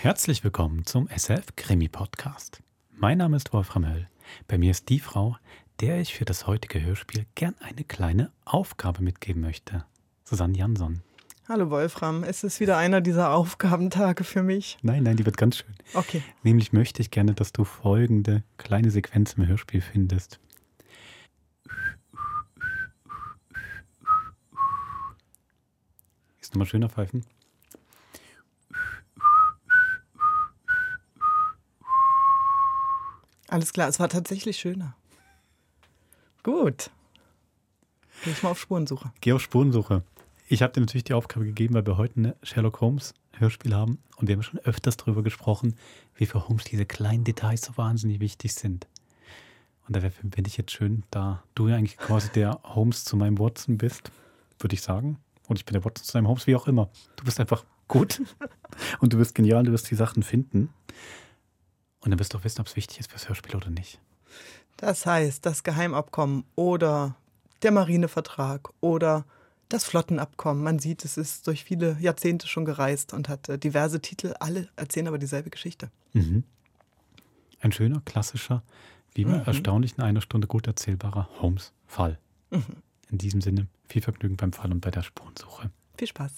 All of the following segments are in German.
Herzlich willkommen zum SF Krimi Podcast. Mein Name ist Wolfram Höll. Bei mir ist die Frau, der ich für das heutige Hörspiel gern eine kleine Aufgabe mitgeben möchte. Susanne Jansson. Hallo Wolfram, es ist wieder einer dieser Aufgabentage für mich. Nein, nein, die wird ganz schön. Okay. Nämlich möchte ich gerne, dass du folgende kleine Sequenz im Hörspiel findest. Ist nochmal schöner pfeifen. Alles klar, es war tatsächlich schöner. Gut. Gehe ich mal auf Spurensuche. Geh auf Spurensuche. Ich habe dir natürlich die Aufgabe gegeben, weil wir heute ein Sherlock Holmes Hörspiel haben und wir haben schon öfters darüber gesprochen, wie für Holmes diese kleinen Details so wahnsinnig wichtig sind. Und da finde ich jetzt schön, da du ja eigentlich quasi der Holmes zu meinem Watson bist, würde ich sagen. Und ich bin der Watson zu deinem Holmes, wie auch immer. Du bist einfach gut und du bist genial, du wirst die Sachen finden. Und dann wirst du auch wissen, ob es wichtig ist fürs Hörspiel oder nicht. Das heißt, das Geheimabkommen oder der Marinevertrag oder das Flottenabkommen. Man sieht, es ist durch viele Jahrzehnte schon gereist und hat äh, diverse Titel. Alle erzählen aber dieselbe Geschichte. Mhm. Ein schöner, klassischer, wie immer mhm. erstaunlich in einer Stunde gut erzählbarer Holmes-Fall. Mhm. In diesem Sinne, viel Vergnügen beim Fall und bei der Spurensuche. Viel Spaß.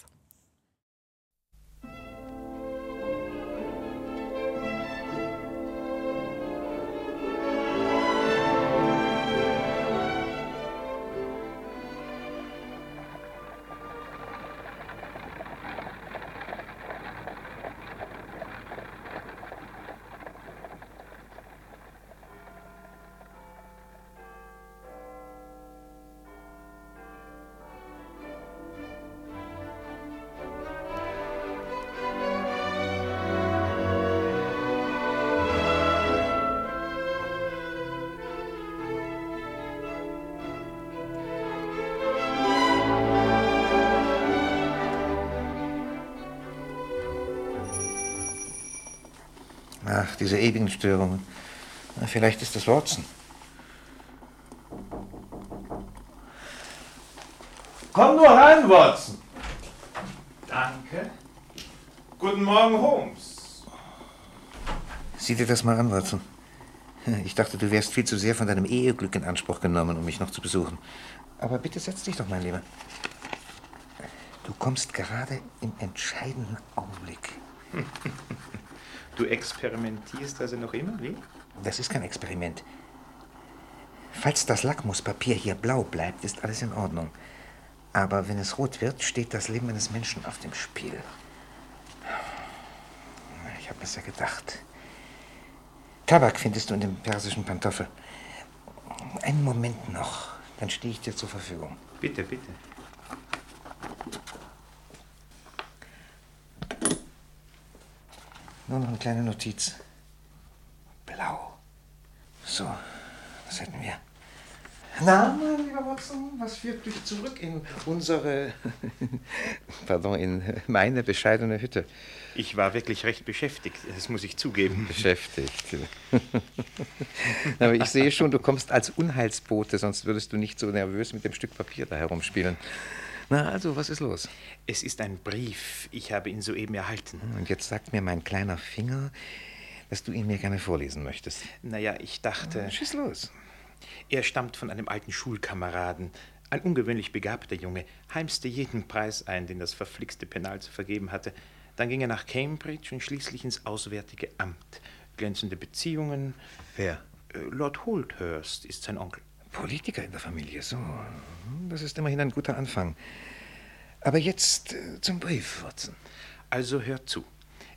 Diese ewigen Störungen. Na, vielleicht ist das Watson. Komm nur rein, Watson. Danke. Guten Morgen, Holmes. Sieh dir das mal an, Watson. Ich dachte, du wärst viel zu sehr von deinem Eheglück in Anspruch genommen, um mich noch zu besuchen. Aber bitte setz dich doch, mein Lieber. Du kommst gerade im entscheidenden Augenblick. Du experimentierst also noch immer, wie? Das ist kein Experiment. Falls das Lackmuspapier hier blau bleibt, ist alles in Ordnung. Aber wenn es rot wird, steht das Leben eines Menschen auf dem Spiel. Ich habe es ja gedacht. Tabak findest du in dem persischen Pantoffel. Einen Moment noch, dann stehe ich dir zur Verfügung. Bitte, bitte. Nur noch eine kleine Notiz. Blau. So, das hätten wir. Na, mein lieber Watson, was führt dich zurück in unsere, pardon, in meine bescheidene Hütte? Ich war wirklich recht beschäftigt, das muss ich zugeben. Beschäftigt. Aber ich sehe schon, du kommst als Unheilsbote, sonst würdest du nicht so nervös mit dem Stück Papier da herumspielen. Na, also, was ist los? Es ist ein Brief. Ich habe ihn soeben erhalten. Und jetzt sagt mir mein kleiner Finger, dass du ihn mir gerne vorlesen möchtest. Naja, ich dachte. Na, schieß los. Er stammt von einem alten Schulkameraden. Ein ungewöhnlich begabter Junge, heimste jeden Preis ein, den das verflixte Penal zu vergeben hatte. Dann ging er nach Cambridge und schließlich ins Auswärtige Amt. Glänzende Beziehungen. Wer? Äh, Lord Holdhurst ist sein Onkel. Politiker in der Familie, so. Das ist immerhin ein guter Anfang. Aber jetzt äh, zum Brief, Watson. Also hör zu.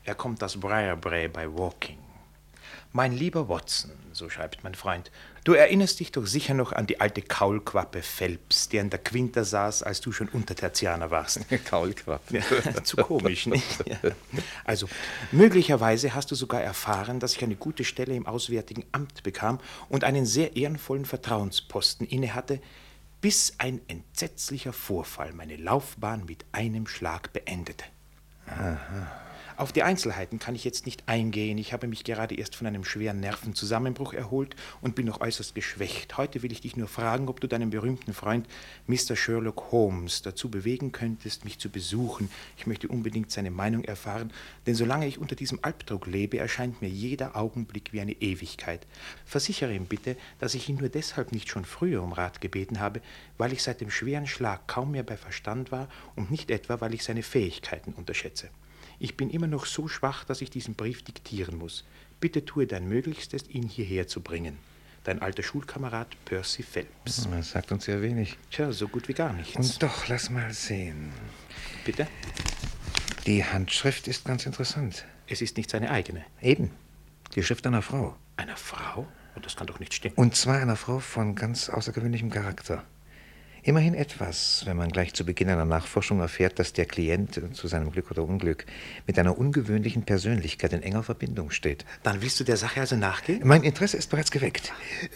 Er kommt aus Briarbrae bei Walking. Mein lieber Watson, so schreibt mein Freund, du erinnerst dich doch sicher noch an die alte Kaulquappe Phelps, der in der Quinta saß, als du schon Untertertianer warst. Kaulquappe. Ja, zu komisch, nicht? Ja. Also, möglicherweise hast du sogar erfahren, dass ich eine gute Stelle im Auswärtigen Amt bekam und einen sehr ehrenvollen Vertrauensposten innehatte, bis ein entsetzlicher Vorfall meine Laufbahn mit einem Schlag beendete. Aha. Auf die Einzelheiten kann ich jetzt nicht eingehen. Ich habe mich gerade erst von einem schweren Nervenzusammenbruch erholt und bin noch äußerst geschwächt. Heute will ich dich nur fragen, ob du deinen berühmten Freund Mr. Sherlock Holmes dazu bewegen könntest, mich zu besuchen. Ich möchte unbedingt seine Meinung erfahren, denn solange ich unter diesem Albdruck lebe, erscheint mir jeder Augenblick wie eine Ewigkeit. Versichere ihm bitte, dass ich ihn nur deshalb nicht schon früher um Rat gebeten habe, weil ich seit dem schweren Schlag kaum mehr bei Verstand war und nicht etwa, weil ich seine Fähigkeiten unterschätze. Ich bin immer noch so schwach, dass ich diesen Brief diktieren muss. Bitte tue dein Möglichstes, ihn hierher zu bringen. Dein alter Schulkamerad Percy Phelps. Das sagt uns sehr wenig. Tja, so gut wie gar nichts. Und doch, lass mal sehen. Bitte? Die Handschrift ist ganz interessant. Es ist nicht seine eigene. Eben. Die Schrift einer Frau. Einer Frau? Das kann doch nicht stimmen. Und zwar einer Frau von ganz außergewöhnlichem Charakter. Immerhin etwas, wenn man gleich zu Beginn einer Nachforschung erfährt, dass der Klient, zu seinem Glück oder Unglück, mit einer ungewöhnlichen Persönlichkeit in enger Verbindung steht. Dann willst du der Sache also nachgehen? Mein Interesse ist bereits geweckt.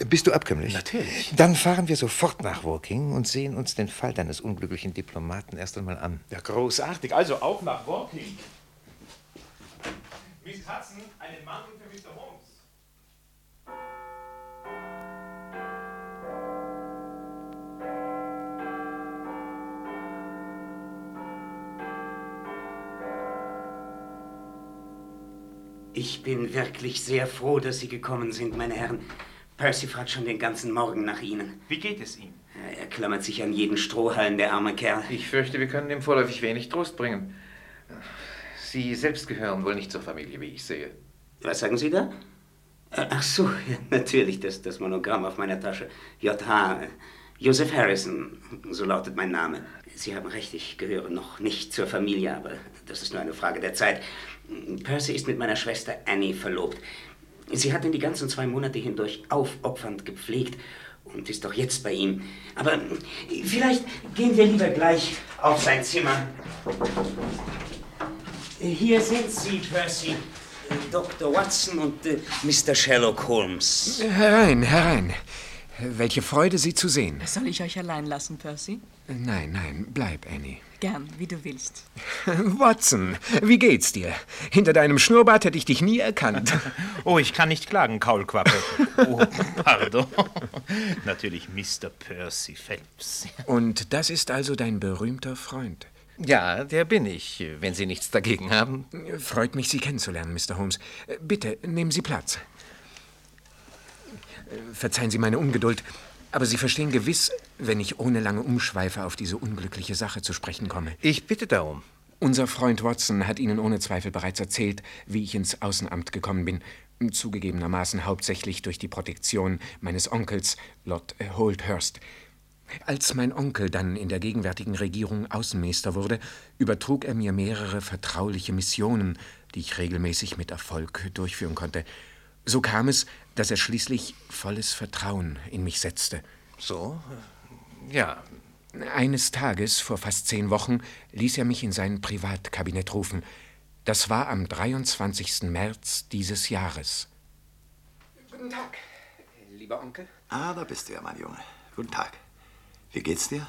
Bist du abkömmlich? Natürlich. Dann fahren wir sofort nach Woking und sehen uns den Fall deines unglücklichen Diplomaten erst einmal an. Ja, großartig. Also auch nach Woking. Miss Hudson, einen Mantel für Mr. Holmes. Ich bin wirklich sehr froh, dass Sie gekommen sind, meine Herren. Percy fragt schon den ganzen Morgen nach Ihnen. Wie geht es ihm? Er klammert sich an jeden Strohhalm, der arme Kerl. Ich fürchte, wir können ihm vorläufig wenig Trost bringen. Sie selbst gehören wohl nicht zur Familie, wie ich sehe. Was sagen Sie da? Ach so, ja, natürlich, das, das Monogramm auf meiner Tasche. JH. Joseph Harrison, so lautet mein Name. Sie haben recht, ich gehöre noch nicht zur Familie, aber das ist nur eine Frage der Zeit. Percy ist mit meiner Schwester Annie verlobt. Sie hat ihn die ganzen zwei Monate hindurch aufopfernd gepflegt und ist doch jetzt bei ihm. Aber vielleicht gehen wir lieber gleich auf sein Zimmer. Hier sind Sie, Percy. Dr. Watson und äh, Mr. Sherlock Holmes. Herein, herein. Welche Freude, Sie zu sehen. Soll ich euch allein lassen, Percy? Nein, nein, bleib, Annie. Gern, wie du willst. Watson, wie geht's dir? Hinter deinem Schnurrbart hätte ich dich nie erkannt. Oh, ich kann nicht klagen, Kaulquappe. Oh, pardon. Natürlich Mr. Percy Phelps. Und das ist also dein berühmter Freund. Ja, der bin ich, wenn Sie nichts dagegen haben. Freut mich, Sie kennenzulernen, Mr. Holmes. Bitte, nehmen Sie Platz. Verzeihen Sie meine Ungeduld, aber Sie verstehen gewiss, wenn ich ohne lange Umschweife auf diese unglückliche Sache zu sprechen komme. Ich bitte darum. Unser Freund Watson hat Ihnen ohne Zweifel bereits erzählt, wie ich ins Außenamt gekommen bin. Zugegebenermaßen hauptsächlich durch die Protektion meines Onkels, Lord Holdhurst. Als mein Onkel dann in der gegenwärtigen Regierung Außenminister wurde, übertrug er mir mehrere vertrauliche Missionen, die ich regelmäßig mit Erfolg durchführen konnte. So kam es, dass er schließlich volles Vertrauen in mich setzte. So? Ja. Eines Tages, vor fast zehn Wochen, ließ er mich in sein Privatkabinett rufen. Das war am 23. März dieses Jahres. Guten Tag, lieber Onkel. Ah, da bist du ja, mein Junge. Guten Tag. Wie geht's dir?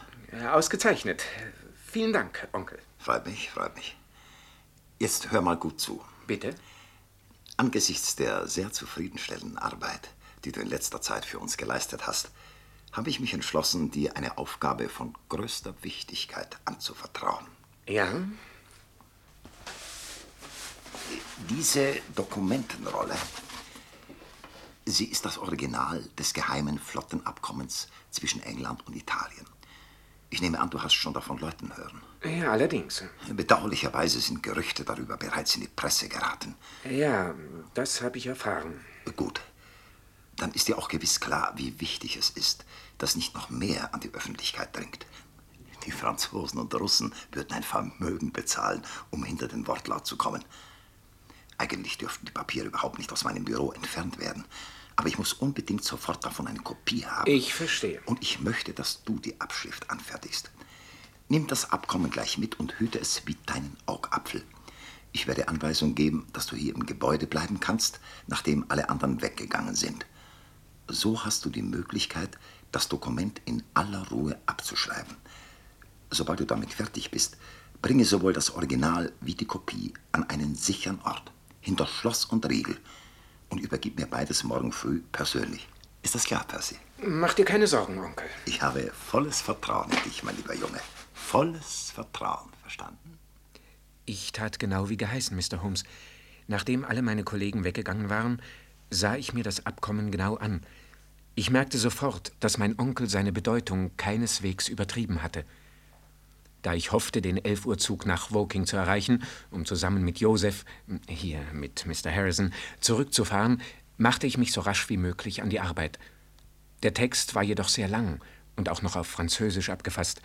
Ausgezeichnet. Vielen Dank, Onkel. Freut mich, freut mich. Jetzt hör mal gut zu. Bitte? Angesichts der sehr zufriedenstellenden Arbeit, die du in letzter Zeit für uns geleistet hast, habe ich mich entschlossen, dir eine Aufgabe von größter Wichtigkeit anzuvertrauen. Ja? Diese Dokumentenrolle, sie ist das Original des geheimen Flottenabkommens zwischen England und Italien. Ich nehme an, du hast schon davon Leuten hören. Ja, allerdings. Bedauerlicherweise sind Gerüchte darüber bereits in die Presse geraten. Ja, das habe ich erfahren. Gut. Dann ist dir auch gewiss klar, wie wichtig es ist, dass nicht noch mehr an die Öffentlichkeit dringt. Die Franzosen und Russen würden ein Vermögen bezahlen, um hinter den Wortlaut zu kommen. Eigentlich dürften die Papiere überhaupt nicht aus meinem Büro entfernt werden. Aber ich muss unbedingt sofort davon eine Kopie haben. Ich verstehe. Und ich möchte, dass du die Abschrift anfertigst. Nimm das Abkommen gleich mit und hüte es wie deinen Augapfel. Ich werde Anweisung geben, dass du hier im Gebäude bleiben kannst, nachdem alle anderen weggegangen sind. So hast du die Möglichkeit, das Dokument in aller Ruhe abzuschreiben. Sobald du damit fertig bist, Bringe sowohl das Original wie die Kopie an einen sicheren Ort, hinter Schloss und Riegel, und übergib mir beides morgen früh persönlich. Ist das klar, Percy? Mach dir keine Sorgen, Onkel. Ich habe volles Vertrauen in dich, mein lieber Junge. Volles Vertrauen, verstanden? Ich tat genau wie geheißen, Mr. Holmes. Nachdem alle meine Kollegen weggegangen waren, sah ich mir das Abkommen genau an. Ich merkte sofort, dass mein Onkel seine Bedeutung keineswegs übertrieben hatte. Da ich hoffte, den 11 Uhr Zug nach Woking zu erreichen, um zusammen mit Joseph, hier mit Mr. Harrison, zurückzufahren, machte ich mich so rasch wie möglich an die Arbeit. Der Text war jedoch sehr lang und auch noch auf Französisch abgefasst,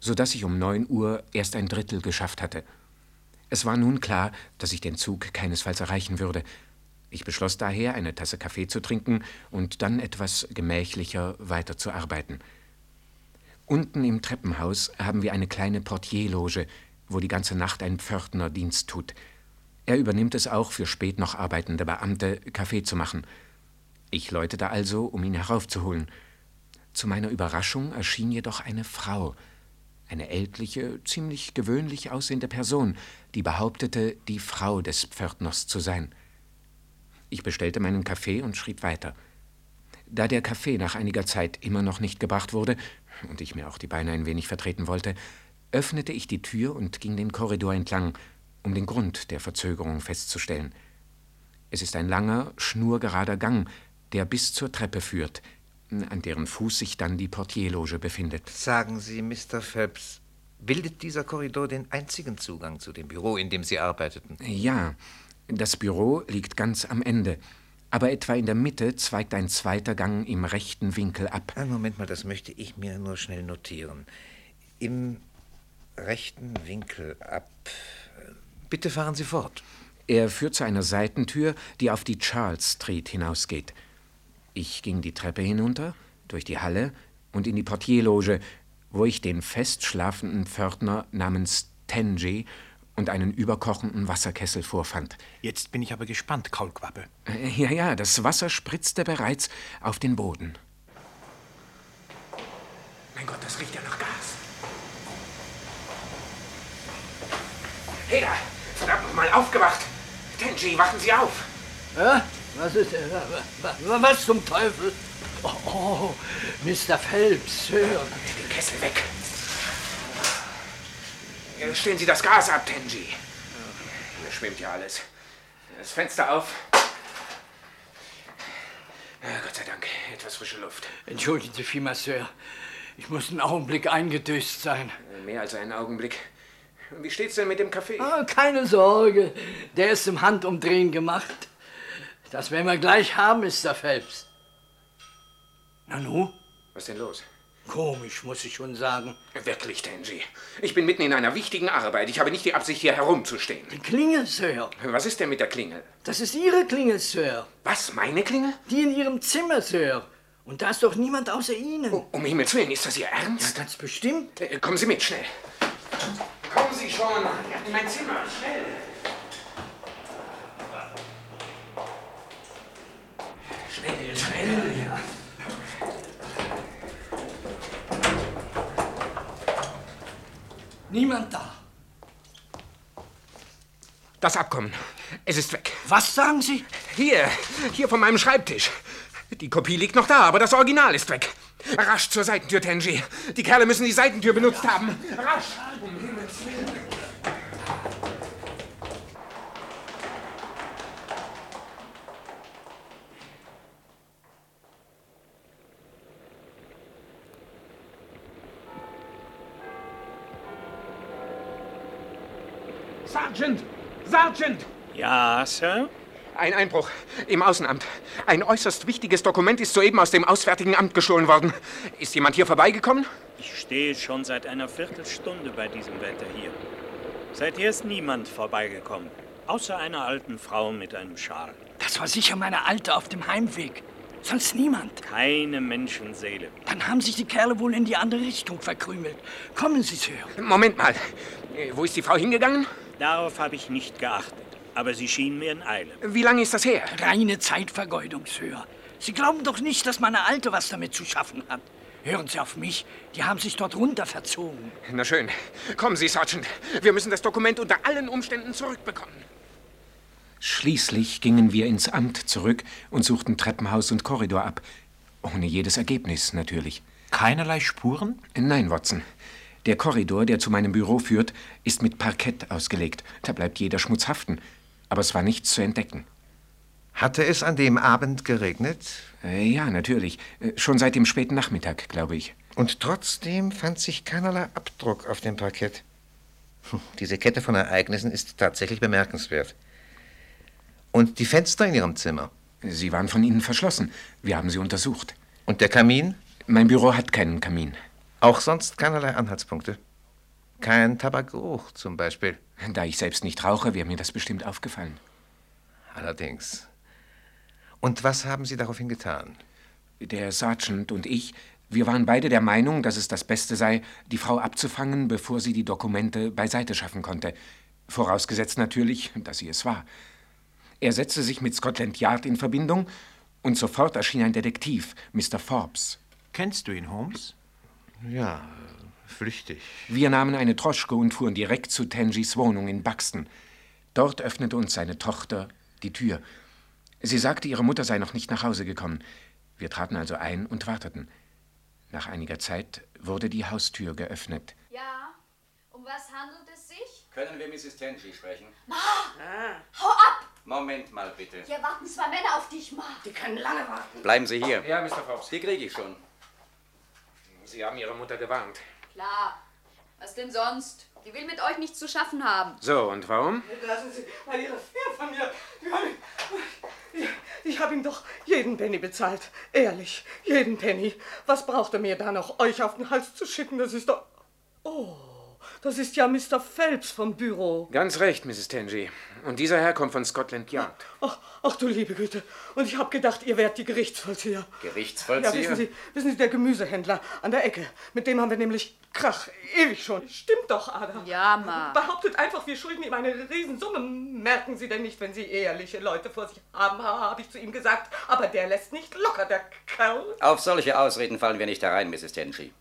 so dass ich um 9 Uhr erst ein Drittel geschafft hatte. Es war nun klar, dass ich den Zug keinesfalls erreichen würde. Ich beschloss daher, eine Tasse Kaffee zu trinken und dann etwas gemächlicher weiterzuarbeiten. Unten im Treppenhaus haben wir eine kleine Portierloge, wo die ganze Nacht ein Pförtner Dienst tut. Er übernimmt es auch, für spät noch arbeitende Beamte Kaffee zu machen. Ich läutete also, um ihn heraufzuholen. Zu meiner Überraschung erschien jedoch eine Frau, eine ältliche, ziemlich gewöhnlich aussehende Person, die behauptete, die Frau des Pförtners zu sein. Ich bestellte meinen Kaffee und schrieb weiter. Da der Kaffee nach einiger Zeit immer noch nicht gebracht wurde und ich mir auch die Beine ein wenig vertreten wollte, öffnete ich die Tür und ging den Korridor entlang, um den Grund der Verzögerung festzustellen. Es ist ein langer, schnurgerader Gang, der bis zur Treppe führt, an deren Fuß sich dann die Portierloge befindet. Sagen Sie, Mr. Phelps, bildet dieser Korridor den einzigen Zugang zu dem Büro, in dem Sie arbeiteten? Ja, das Büro liegt ganz am Ende, aber etwa in der Mitte zweigt ein zweiter Gang im rechten Winkel ab. Moment mal, das möchte ich mir nur schnell notieren. Im rechten Winkel ab. Bitte fahren Sie fort. Er führt zu einer Seitentür, die auf die Charles Street hinausgeht. Ich ging die Treppe hinunter, durch die Halle und in die Portierloge, wo ich den fest schlafenden Pförtner namens Tenji und einen überkochenden Wasserkessel vorfand. Jetzt bin ich aber gespannt, Kaulquappe. Äh, Ja, ja, das Wasser spritzte bereits auf den Boden. Mein Gott, das riecht ja nach Gas. Hey da, verdammt noch mal aufgewacht. Tenji, wachen Sie auf. Ja? Was ist Was zum Teufel? Oh, oh Mr. Phelps, Sir. Den Kessel weg. Ja, Stellen Sie das Gas ab, Tenji. Hier schwimmt ja alles. Das Fenster auf. Ja, Gott sei Dank, etwas frische Luft. Entschuldigen Sie vielmals, Sir. Ich muss einen Augenblick eingedöst sein. Mehr als einen Augenblick. Wie steht's denn mit dem Kaffee? Ah, keine Sorge, der ist im Handumdrehen gemacht. Das werden wir gleich haben, Mr. Phelps. Nanu? Was denn los? Komisch, muss ich schon sagen. Wirklich, Tenji. Ich bin mitten in einer wichtigen Arbeit. Ich habe nicht die Absicht, hier herumzustehen. Die Klingel, Sir. Was ist denn mit der Klingel? Das ist Ihre Klingel, Sir. Was, meine Klingel? Die in Ihrem Zimmer, Sir. Und da ist doch niemand außer Ihnen. Um Himmels Willen, ist das Ihr Ernst? Ja, ganz bestimmt. Äh, Kommen Sie mit, schnell. Kommen Sie schon. In mein Zimmer, schnell. Schnell, schnell. Niemand da. Das Abkommen. Es ist weg. Was sagen Sie? Hier, hier von meinem Schreibtisch. Die Kopie liegt noch da, aber das Original ist weg. Rasch zur Seitentür, Tenji. Die Kerle müssen die Seitentür benutzt haben. Rasch. Um Himmels Willen. Sergeant! Sergeant! Ja, Sir? Ein Einbruch im Außenamt. Ein äußerst wichtiges Dokument ist soeben aus dem Auswärtigen Amt gestohlen worden. Ist jemand hier vorbeigekommen? Ich stehe schon seit einer Viertelstunde bei diesem Wetter hier. Seither ist niemand vorbeigekommen, außer einer alten Frau mit einem Schal. Das war sicher meine Alte auf dem Heimweg. Sonst niemand. Keine Menschenseele. Dann haben sich die Kerle wohl in die andere Richtung verkrümelt. Kommen Sie, Sir. Moment mal. Äh, Wo ist die Frau hingegangen? Darauf habe ich nicht geachtet. Aber sie schien mir in Eile. Wie lange ist das her? Reine Zeitvergeudung, Sir. Sie glauben doch nicht, dass meine Alte was damit zu schaffen hat. Hören Sie auf mich. Die haben sich dort runter verzogen. Na schön. Kommen Sie, Sergeant. Wir müssen das Dokument unter allen Umständen zurückbekommen. Schließlich gingen wir ins Amt zurück und suchten Treppenhaus und Korridor ab. Ohne jedes Ergebnis, natürlich. Keinerlei Spuren? Nein, Watson. Der Korridor, der zu meinem Büro führt, ist mit Parkett ausgelegt. Da bleibt jeder Schmutz haften. Aber es war nichts zu entdecken. Hatte es an dem Abend geregnet? Äh, ja, natürlich. Äh, schon seit dem späten Nachmittag, glaube ich. Und trotzdem fand sich keinerlei Abdruck auf dem Parkett. Hm, Diese Kette von Ereignissen ist tatsächlich bemerkenswert. Und die Fenster in Ihrem Zimmer? Sie waren von innen verschlossen. Wir haben sie untersucht. Und der Kamin? Mein Büro hat keinen Kamin. Auch sonst keinerlei Anhaltspunkte. Kein Tabakgeruch zum Beispiel. Da ich selbst nicht rauche, wäre mir das bestimmt aufgefallen. Allerdings. Und was haben Sie daraufhin getan? Der Sergeant und ich, wir waren beide der Meinung, dass es das Beste sei, die Frau abzufangen, bevor sie die Dokumente beiseite schaffen konnte. Vorausgesetzt natürlich, dass sie es war. Er setzte sich mit Scotland Yard in Verbindung und sofort erschien ein Detektiv, Mr. Forbes. Kennst du ihn, Holmes? Ja, flüchtig. Wir nahmen eine Droschke und fuhren direkt zu Tangys Wohnung in Buxton. Dort öffnete uns seine Tochter die Tür. Sie sagte, ihre Mutter sei noch nicht nach Hause gekommen. Wir traten also ein und warteten. Nach einiger Zeit wurde die Haustür geöffnet. Ja, um was handelt es sich? Können wir Mrs. Tenji sprechen? Ma! Hau ab! Moment mal bitte. Hier warten zwei Männer auf dich, Ma. Die können lange warten. Bleiben Sie hier. Ja, Mr. Forbes. Die kriege ich schon. Sie haben Ihre Mutter gewarnt. Klar. Was denn sonst? Die will mit euch nichts zu schaffen haben. So, und warum? Lassen Sie mal Ihre Finger von mir. Ich habe ihm doch jeden Penny bezahlt. Ehrlich, jeden Penny. Was braucht er mir da noch, euch auf den Hals zu schicken? Das ist doch... Oh, das ist ja Mr. Phelps vom Büro. Ganz recht, Mrs. Tenji. Und dieser Herr kommt von Scotland Yard. Ach, ach du liebe Güte. Und ich habe gedacht, ihr wärt die Gerichtsvollzieher. Gerichtsvollzieher? Ja, wissen Sie, wissen Sie, der Gemüsehändler an der Ecke. Mit dem haben wir nämlich Krach. Ewig schon. Stimmt doch, Ada. Ja, Ma. Behauptet einfach, wir schulden ihm eine Riesensumme. Merken Sie denn nicht, wenn Sie ehrliche Leute vor sich haben, habe ich zu ihm gesagt. Aber der lässt nicht locker, der Kerl. Auf solche Ausreden fallen wir nicht herein, Mrs. Tenji.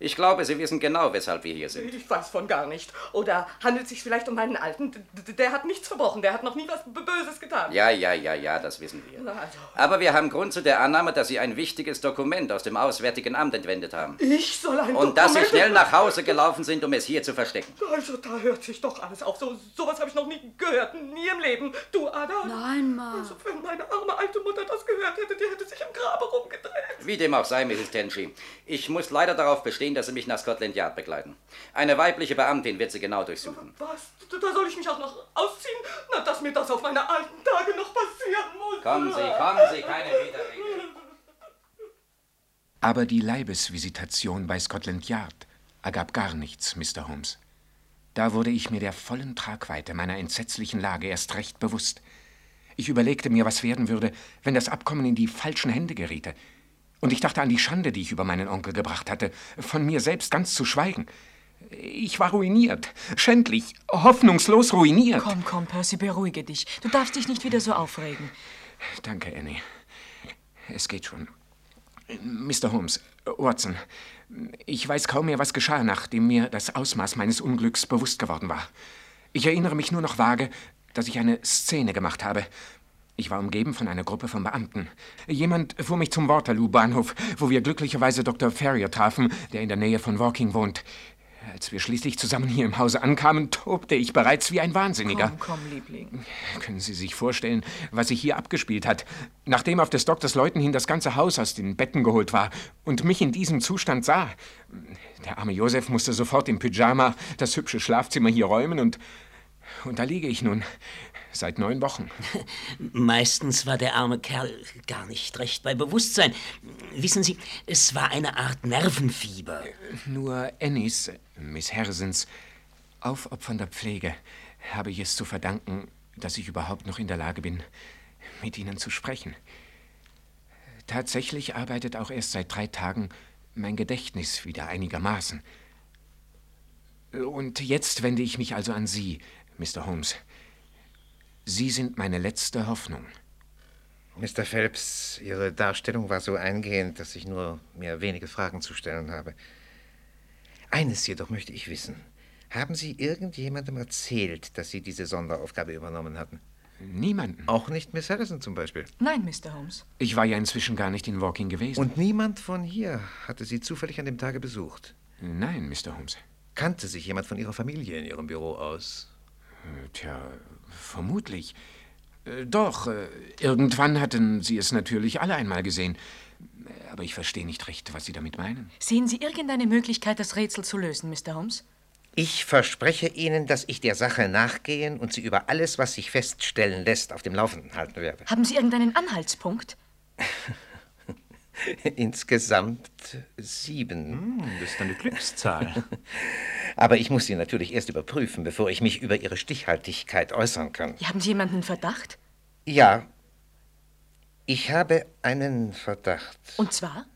Ich glaube, Sie wissen genau, weshalb wir hier sind. Ich weiß von gar nicht. Oder handelt es sich vielleicht um meinen Alten? Der hat nichts verbrochen. Der hat noch nie was Böses getan. Ja, ja, ja, ja, das wissen wir. Na also. Aber wir haben Grund zu der Annahme, dass Sie ein wichtiges Dokument aus dem Auswärtigen Amt entwendet haben. Ich soll ein Und dass Sie Dokument- schnell nach Hause gelaufen sind, um es hier zu verstecken. Also, da hört sich doch alles auf. So, sowas habe ich noch nie gehört. Nie im Leben. Du, Ada? Nein, Ma. Also, wenn meine arme alte Mutter das gehört hätte, die hätte sich im Grabe rumgedreht. Wie dem auch sei, Mrs. Tenji. Ich muss leider darauf bestehen, dass Sie mich nach Scotland Yard begleiten. Eine weibliche Beamtin wird Sie genau durchsuchen. Was? Da- Da soll ich mich auch noch ausziehen? Na, dass mir das auf meine alten Tage noch passieren muss. Kommen Sie, kommen Sie, keine Widerrede. Aber die Leibesvisitation bei Scotland Yard ergab gar nichts, Mr. Holmes. Da wurde ich mir der vollen Tragweite meiner entsetzlichen Lage erst recht bewusst. Ich überlegte mir, was werden würde, wenn das Abkommen in die falschen Hände geriete. Und ich dachte an die Schande, die ich über meinen Onkel gebracht hatte, von mir selbst ganz zu schweigen. Ich war ruiniert, schändlich, hoffnungslos ruiniert. Komm, komm, Percy, beruhige dich. Du darfst dich nicht wieder so aufregen. Danke, Annie. Es geht schon. Mr. Holmes, Watson, ich weiß kaum mehr, was geschah, nachdem mir das Ausmaß meines Unglücks bewusst geworden war. Ich erinnere mich nur noch vage, dass ich eine Szene gemacht habe. Ich war umgeben von einer Gruppe von Beamten. Jemand fuhr mich zum Waterloo-Bahnhof, wo wir glücklicherweise Dr. Ferrier trafen, der in der Nähe von Woking wohnt. Als wir schließlich zusammen hier im Hause ankamen, tobte ich bereits wie ein Wahnsinniger. Komm, komm, Liebling. Können Sie sich vorstellen, was sich hier abgespielt hat? Nachdem auf des Doktors Leuten hin das ganze Haus aus den Betten geholt war und mich in diesem Zustand sah. Der arme Josef musste sofort im Pyjama das hübsche Schlafzimmer hier räumen und. Und da liege ich nun. Seit neun Wochen. Meistens war der arme Kerl gar nicht recht bei Bewusstsein. Wissen Sie, es war eine Art Nervenfieber. Nur Annies, Miss Hersens, aufopfernder Pflege habe ich es zu verdanken, dass ich überhaupt noch in der Lage bin, mit Ihnen zu sprechen. Tatsächlich arbeitet auch erst seit drei Tagen mein Gedächtnis wieder einigermaßen. Und jetzt wende ich mich also an Sie, Mr. Holmes. Sie sind meine letzte Hoffnung. Mr. Phelps, Ihre Darstellung war so eingehend, dass ich nur mir wenige Fragen zu stellen habe. Eines jedoch möchte ich wissen. Haben Sie irgendjemandem erzählt, dass Sie diese Sonderaufgabe übernommen hatten? Niemanden. Auch nicht Miss Harrison zum Beispiel. Nein, Mr. Holmes. Ich war ja inzwischen gar nicht in Walking gewesen. Und niemand von hier hatte Sie zufällig an dem Tage besucht? Nein, Mr. Holmes. Kannte sich jemand von Ihrer Familie in Ihrem Büro aus? Äh, Tja, vermutlich. Äh, Doch, äh, irgendwann hatten Sie es natürlich alle einmal gesehen. Aber ich verstehe nicht recht, was Sie damit meinen. Sehen Sie irgendeine Möglichkeit, das Rätsel zu lösen, Mr. Holmes? Ich verspreche Ihnen, dass ich der Sache nachgehen und Sie über alles, was sich feststellen lässt, auf dem Laufenden halten werde. Haben Sie irgendeinen Anhaltspunkt? Insgesamt sieben. das ist eine Glückszahl. Aber ich muss sie natürlich erst überprüfen, bevor ich mich über ihre Stichhaltigkeit äußern kann. Haben Sie jemanden Verdacht? Ja, ich habe einen Verdacht. Und zwar?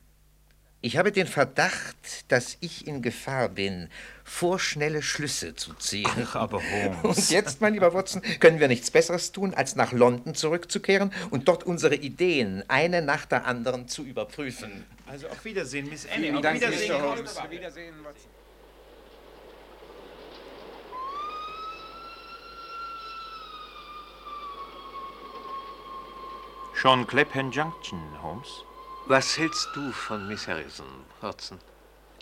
Ich habe den Verdacht, dass ich in Gefahr bin, vorschnelle Schlüsse zu ziehen. Ach, aber Holmes. Und jetzt, mein lieber Watson, können wir nichts Besseres tun, als nach London zurückzukehren und dort unsere Ideen eine nach der anderen zu überprüfen. Also auf Wiedersehen, Miss Annie. Vielen auf Dank, Wiedersehen. Mr. Holmes. Auf Wiedersehen, Watson. Schon Clapham Junction, Holmes. Was hältst du von Miss Harrison, Watson?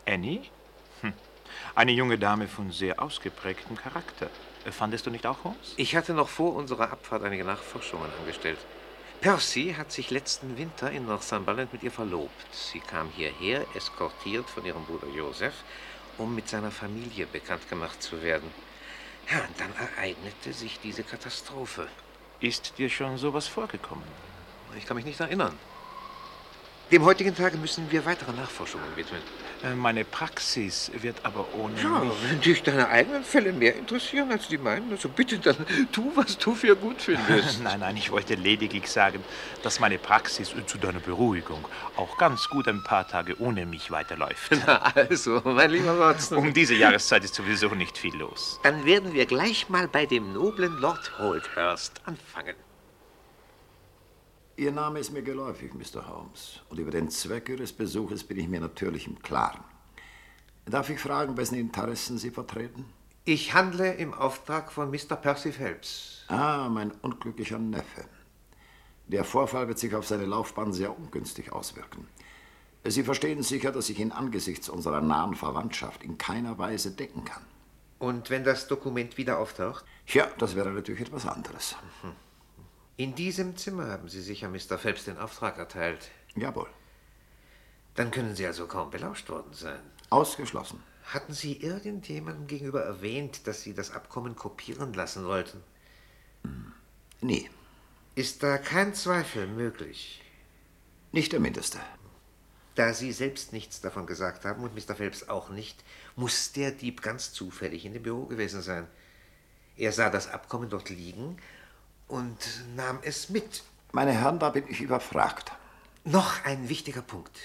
Annie? Eine junge Dame von sehr ausgeprägtem Charakter. Fandest du nicht auch, Holmes? Ich hatte noch vor unserer Abfahrt einige Nachforschungen angestellt. Percy hat sich letzten Winter in Northumberland mit ihr verlobt. Sie kam hierher, eskortiert von ihrem Bruder Joseph, um mit seiner Familie bekannt gemacht zu werden. Ja, und dann ereignete sich diese Katastrophe. Ist dir schon sowas vorgekommen? Ich kann mich nicht erinnern. Dem heutigen Tage müssen wir weitere Nachforschungen widmen. Äh, Meine Praxis wird aber ohne Ja, wenn dich deine eigenen Fälle mehr interessieren als die meinen, also bitte dann tu, was du für gut findest. nein, nein, ich wollte lediglich sagen, dass meine Praxis zu deiner Beruhigung auch ganz gut ein paar Tage ohne mich weiterläuft. Na also, mein lieber Watson. Um diese Jahreszeit ist sowieso nicht viel los. Dann werden wir gleich mal bei dem noblen Lord Holdhurst anfangen. Ihr Name ist mir geläufig, Mr. Holmes. Und über den Zweck Ihres Besuches bin ich mir natürlich im Klaren. Darf ich fragen, wessen Interessen Sie vertreten? Ich handle im Auftrag von Mr. Percy Phelps. Ah, mein unglücklicher Neffe. Der Vorfall wird sich auf seine Laufbahn sehr ungünstig auswirken. Sie verstehen sicher, dass ich ihn angesichts unserer nahen Verwandtschaft in keiner Weise decken kann. Und wenn das Dokument wieder auftaucht? Ja, das wäre natürlich etwas anderes. In diesem Zimmer haben Sie sicher Mr. Phelps den Auftrag erteilt. Jawohl. Dann können Sie also kaum belauscht worden sein. Ausgeschlossen. Hatten Sie irgendjemandem gegenüber erwähnt, dass Sie das Abkommen kopieren lassen wollten? Nie. Ist da kein Zweifel möglich? Nicht der mindeste. Da Sie selbst nichts davon gesagt haben und Mr. Phelps auch nicht, muss der Dieb ganz zufällig in dem Büro gewesen sein. Er sah das Abkommen dort liegen und nahm es mit. Meine Herren, da bin ich überfragt. Noch ein wichtiger Punkt.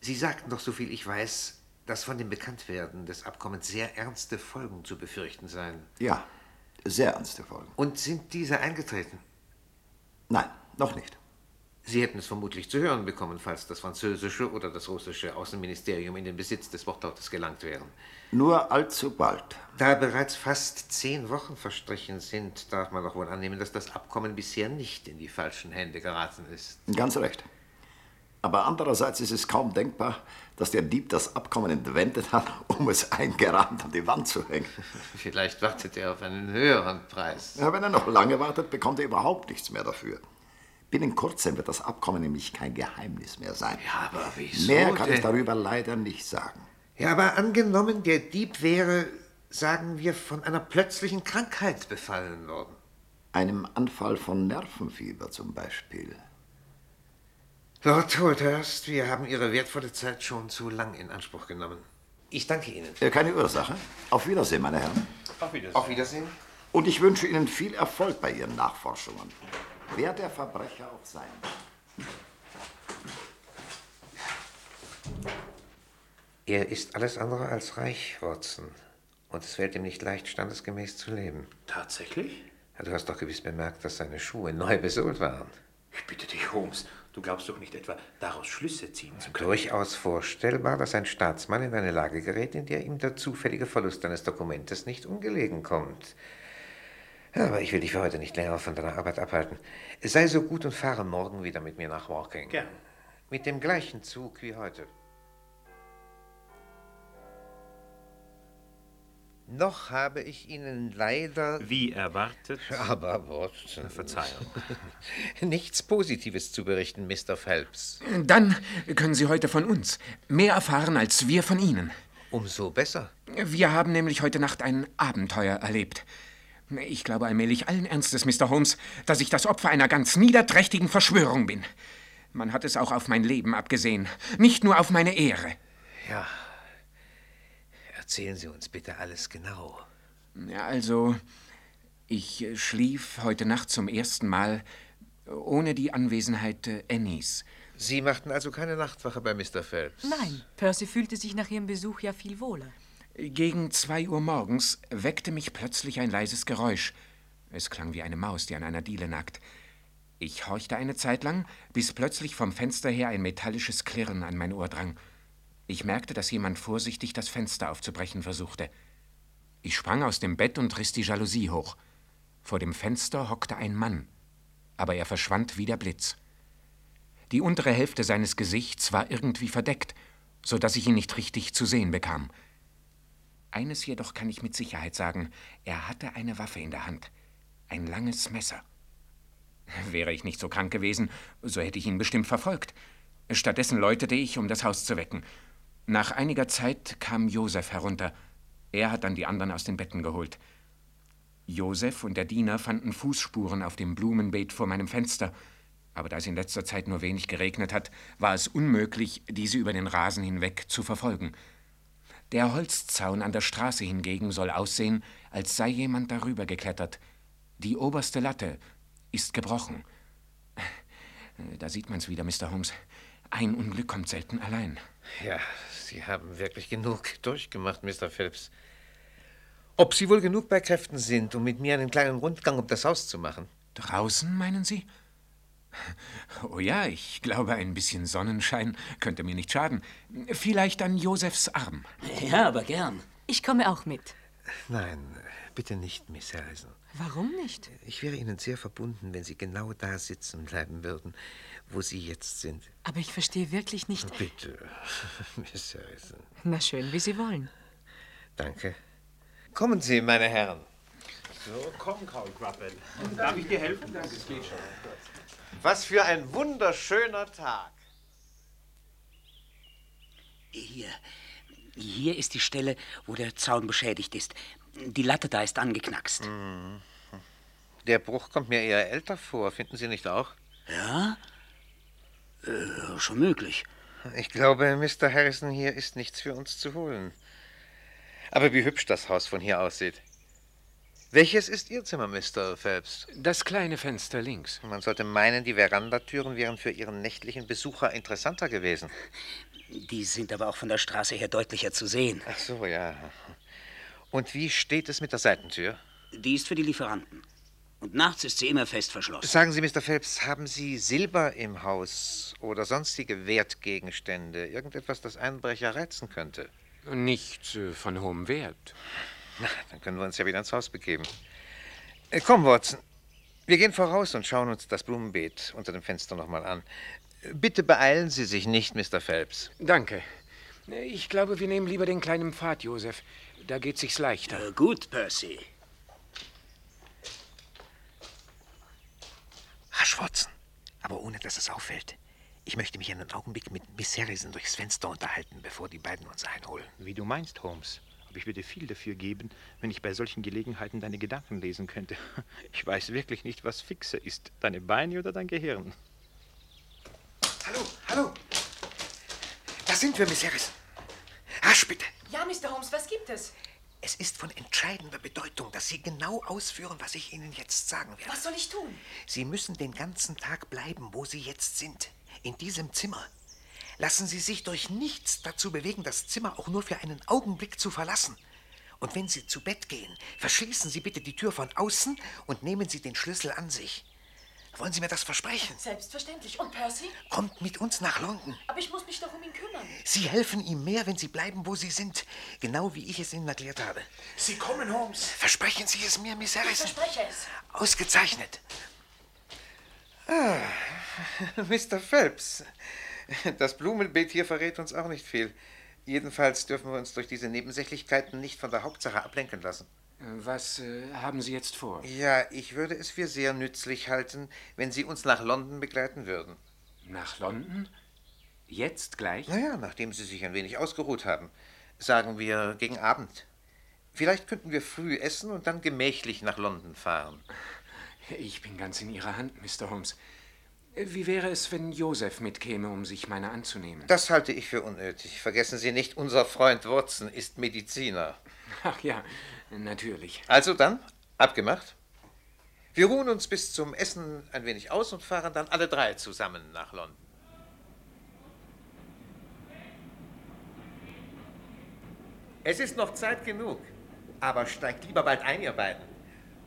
Sie sagten doch, soviel ich weiß, dass von dem Bekanntwerden des Abkommens sehr ernste Folgen zu befürchten seien. Ja, sehr ernste Folgen. Und sind diese eingetreten? Nein, noch nicht. Sie hätten es vermutlich zu hören bekommen, falls das französische oder das russische Außenministerium in den Besitz des Wortlautes gelangt wären. Nur allzu bald. Da bereits fast zehn Wochen verstrichen sind, darf man doch wohl annehmen, dass das Abkommen bisher nicht in die falschen Hände geraten ist. Ganz recht. Aber andererseits ist es kaum denkbar, dass der Dieb das Abkommen entwendet hat, um es eingerahmt an die Wand zu hängen. Vielleicht wartet er auf einen höheren Preis. Ja, wenn er noch lange wartet, bekommt er überhaupt nichts mehr dafür. Binnen kurzem wird das Abkommen nämlich kein Geheimnis mehr sein. Ja, aber wieso Mehr kann ich denn? darüber leider nicht sagen. Ja, aber angenommen, der Dieb wäre, sagen wir, von einer plötzlichen Krankheit befallen worden. Einem Anfall von Nervenfieber zum Beispiel. Lord Holdhurst, wir haben Ihre wertvolle Zeit schon zu lang in Anspruch genommen. Ich danke Ihnen. Äh, Keine Ursache. Auf Wiedersehen, meine Herren. Auf Wiedersehen. Auf Wiedersehen. Und ich wünsche Ihnen viel Erfolg bei Ihren Nachforschungen. Wer der Verbrecher auch sein mag. Er ist alles andere als reich, Watson. Und es fällt ihm nicht leicht, standesgemäß zu leben. Tatsächlich? Ja, Du hast doch gewiss bemerkt, dass seine Schuhe neu besohlt waren. Ich bitte dich, Holmes, du glaubst doch nicht etwa, daraus Schlüsse ziehen zu können. Durchaus vorstellbar, dass ein Staatsmann in eine Lage gerät, in der ihm der zufällige Verlust eines Dokumentes nicht ungelegen kommt. Aber ich will dich für heute nicht länger von deiner Arbeit abhalten. Sei so gut und fahre morgen wieder mit mir nach Walking. Gern. Mit dem gleichen Zug wie heute. Noch habe ich Ihnen leider. Wie erwartet. Aber Watson. Verzeihung. Nichts Positives zu berichten, Mr. Phelps. Dann können Sie heute von uns mehr erfahren als wir von Ihnen. Umso besser. Wir haben nämlich heute Nacht ein Abenteuer erlebt. Ich glaube allmählich allen Ernstes, Mr. Holmes, dass ich das Opfer einer ganz niederträchtigen Verschwörung bin. Man hat es auch auf mein Leben abgesehen, nicht nur auf meine Ehre. Ja. Erzählen Sie uns bitte alles genau. Ja, also, ich äh, schlief heute Nacht zum ersten Mal ohne die Anwesenheit äh, Annies. Sie machten also keine Nachtwache bei Mr. Phelps? Nein, Percy fühlte sich nach ihrem Besuch ja viel wohler. Gegen zwei Uhr morgens weckte mich plötzlich ein leises Geräusch. Es klang wie eine Maus, die an einer Diele nagt. Ich horchte eine Zeit lang, bis plötzlich vom Fenster her ein metallisches Klirren an mein Ohr drang. Ich merkte, dass jemand vorsichtig das Fenster aufzubrechen versuchte. Ich sprang aus dem Bett und riss die Jalousie hoch. Vor dem Fenster hockte ein Mann, aber er verschwand wie der Blitz. Die untere Hälfte seines Gesichts war irgendwie verdeckt, so dass ich ihn nicht richtig zu sehen bekam. Eines jedoch kann ich mit Sicherheit sagen, er hatte eine Waffe in der Hand, ein langes Messer. Wäre ich nicht so krank gewesen, so hätte ich ihn bestimmt verfolgt. Stattdessen läutete ich, um das Haus zu wecken. Nach einiger Zeit kam Josef herunter. Er hat dann die anderen aus den Betten geholt. Josef und der Diener fanden Fußspuren auf dem Blumenbeet vor meinem Fenster, aber da es in letzter Zeit nur wenig geregnet hat, war es unmöglich, diese über den Rasen hinweg zu verfolgen. Der Holzzaun an der Straße hingegen soll aussehen, als sei jemand darüber geklettert. Die oberste Latte ist gebrochen. Da sieht man's wieder, Mr. Holmes. Ein Unglück kommt selten allein. Ja, Sie haben wirklich genug durchgemacht, Mr. Phelps. Ob Sie wohl genug bei Kräften sind, um mit mir einen kleinen Rundgang um das Haus zu machen? Draußen, meinen Sie? Oh ja, ich glaube, ein bisschen Sonnenschein könnte mir nicht schaden. Vielleicht an Josefs Arm. Ja, aber gern. Ich komme auch mit. Nein, bitte nicht, Miss Harrison. Warum nicht? Ich wäre Ihnen sehr verbunden, wenn Sie genau da sitzen bleiben würden, wo Sie jetzt sind. Aber ich verstehe wirklich nicht. Bitte, Miss Harrison. Na schön, wie Sie wollen. Danke. Kommen Sie, meine Herren. So, komm, Kaulquappe. Darf ich dir helfen? Danke, es geht schon. Was für ein wunderschöner Tag. Hier. Hier ist die Stelle, wo der Zaun beschädigt ist. Die Latte da ist angeknackst. Mhm. Der Bruch kommt mir eher älter vor, finden Sie nicht auch? Ja? Äh, schon möglich. Ich glaube, Mr. Harrison, hier ist nichts für uns zu holen. Aber wie hübsch das Haus von hier aussieht. Welches ist Ihr Zimmer, Mr. Phelps? Das kleine Fenster links. Man sollte meinen, die Verandatüren wären für Ihren nächtlichen Besucher interessanter gewesen. Die sind aber auch von der Straße her deutlicher zu sehen. Ach so, ja. Und wie steht es mit der Seitentür? Die ist für die Lieferanten. Und nachts ist sie immer fest verschlossen. Sagen Sie, Mr. Phelps, haben Sie Silber im Haus oder sonstige Wertgegenstände? Irgendetwas, das Einbrecher reizen könnte? Nichts äh, von hohem Wert. Na, dann können wir uns ja wieder ins Haus begeben. Äh, komm, Watson. Wir gehen voraus und schauen uns das Blumenbeet unter dem Fenster nochmal an. Bitte beeilen Sie sich nicht, Mr. Phelps. Danke. Ich glaube, wir nehmen lieber den kleinen Pfad, Josef. Da geht sich's leichter. Äh, gut, Percy. Rasch, Watson. Aber ohne, dass es auffällt. Ich möchte mich einen Augenblick mit Miss Harrison durchs Fenster unterhalten, bevor die beiden uns einholen. Wie du meinst, Holmes. Aber ich würde viel dafür geben, wenn ich bei solchen Gelegenheiten deine Gedanken lesen könnte. Ich weiß wirklich nicht, was fixer ist, deine Beine oder dein Gehirn. Hallo, hallo. Da sind wir, Miss Harrison. Rasch, bitte. Ja, Mr. Holmes, was gibt es? Es ist von entscheidender Bedeutung, dass Sie genau ausführen, was ich Ihnen jetzt sagen werde. Was soll ich tun? Sie müssen den ganzen Tag bleiben, wo Sie jetzt sind. In diesem Zimmer. Lassen Sie sich durch nichts dazu bewegen, das Zimmer auch nur für einen Augenblick zu verlassen. Und wenn Sie zu Bett gehen, verschließen Sie bitte die Tür von außen und nehmen Sie den Schlüssel an sich. Wollen Sie mir das versprechen? Selbstverständlich. Und Percy? Kommt mit uns nach London. Aber ich muss mich doch um ihn kümmern. Sie helfen ihm mehr, wenn Sie bleiben, wo Sie sind. Genau wie ich es Ihnen erklärt habe. Sie kommen, Holmes. Versprechen Sie es mir, Miss Ich Harrison. verspreche es. Ausgezeichnet. Ah, Mr. Phelps. Das Blumenbeet hier verrät uns auch nicht viel. Jedenfalls dürfen wir uns durch diese Nebensächlichkeiten nicht von der Hauptsache ablenken lassen. Was äh, haben Sie jetzt vor? Ja, ich würde es für sehr nützlich halten, wenn Sie uns nach London begleiten würden. Nach London? Jetzt gleich? Naja, nachdem Sie sich ein wenig ausgeruht haben. Sagen wir gegen Abend. Vielleicht könnten wir früh essen und dann gemächlich nach London fahren. Ich bin ganz in Ihrer Hand, Mr. Holmes. Wie wäre es, wenn Joseph mitkäme, um sich meiner anzunehmen? Das halte ich für unnötig. Vergessen Sie nicht, unser Freund Watson ist Mediziner. Ach ja, natürlich. Also dann, abgemacht. Wir ruhen uns bis zum Essen ein wenig aus und fahren dann alle drei zusammen nach London. Es ist noch Zeit genug, aber steigt lieber bald ein, ihr beiden.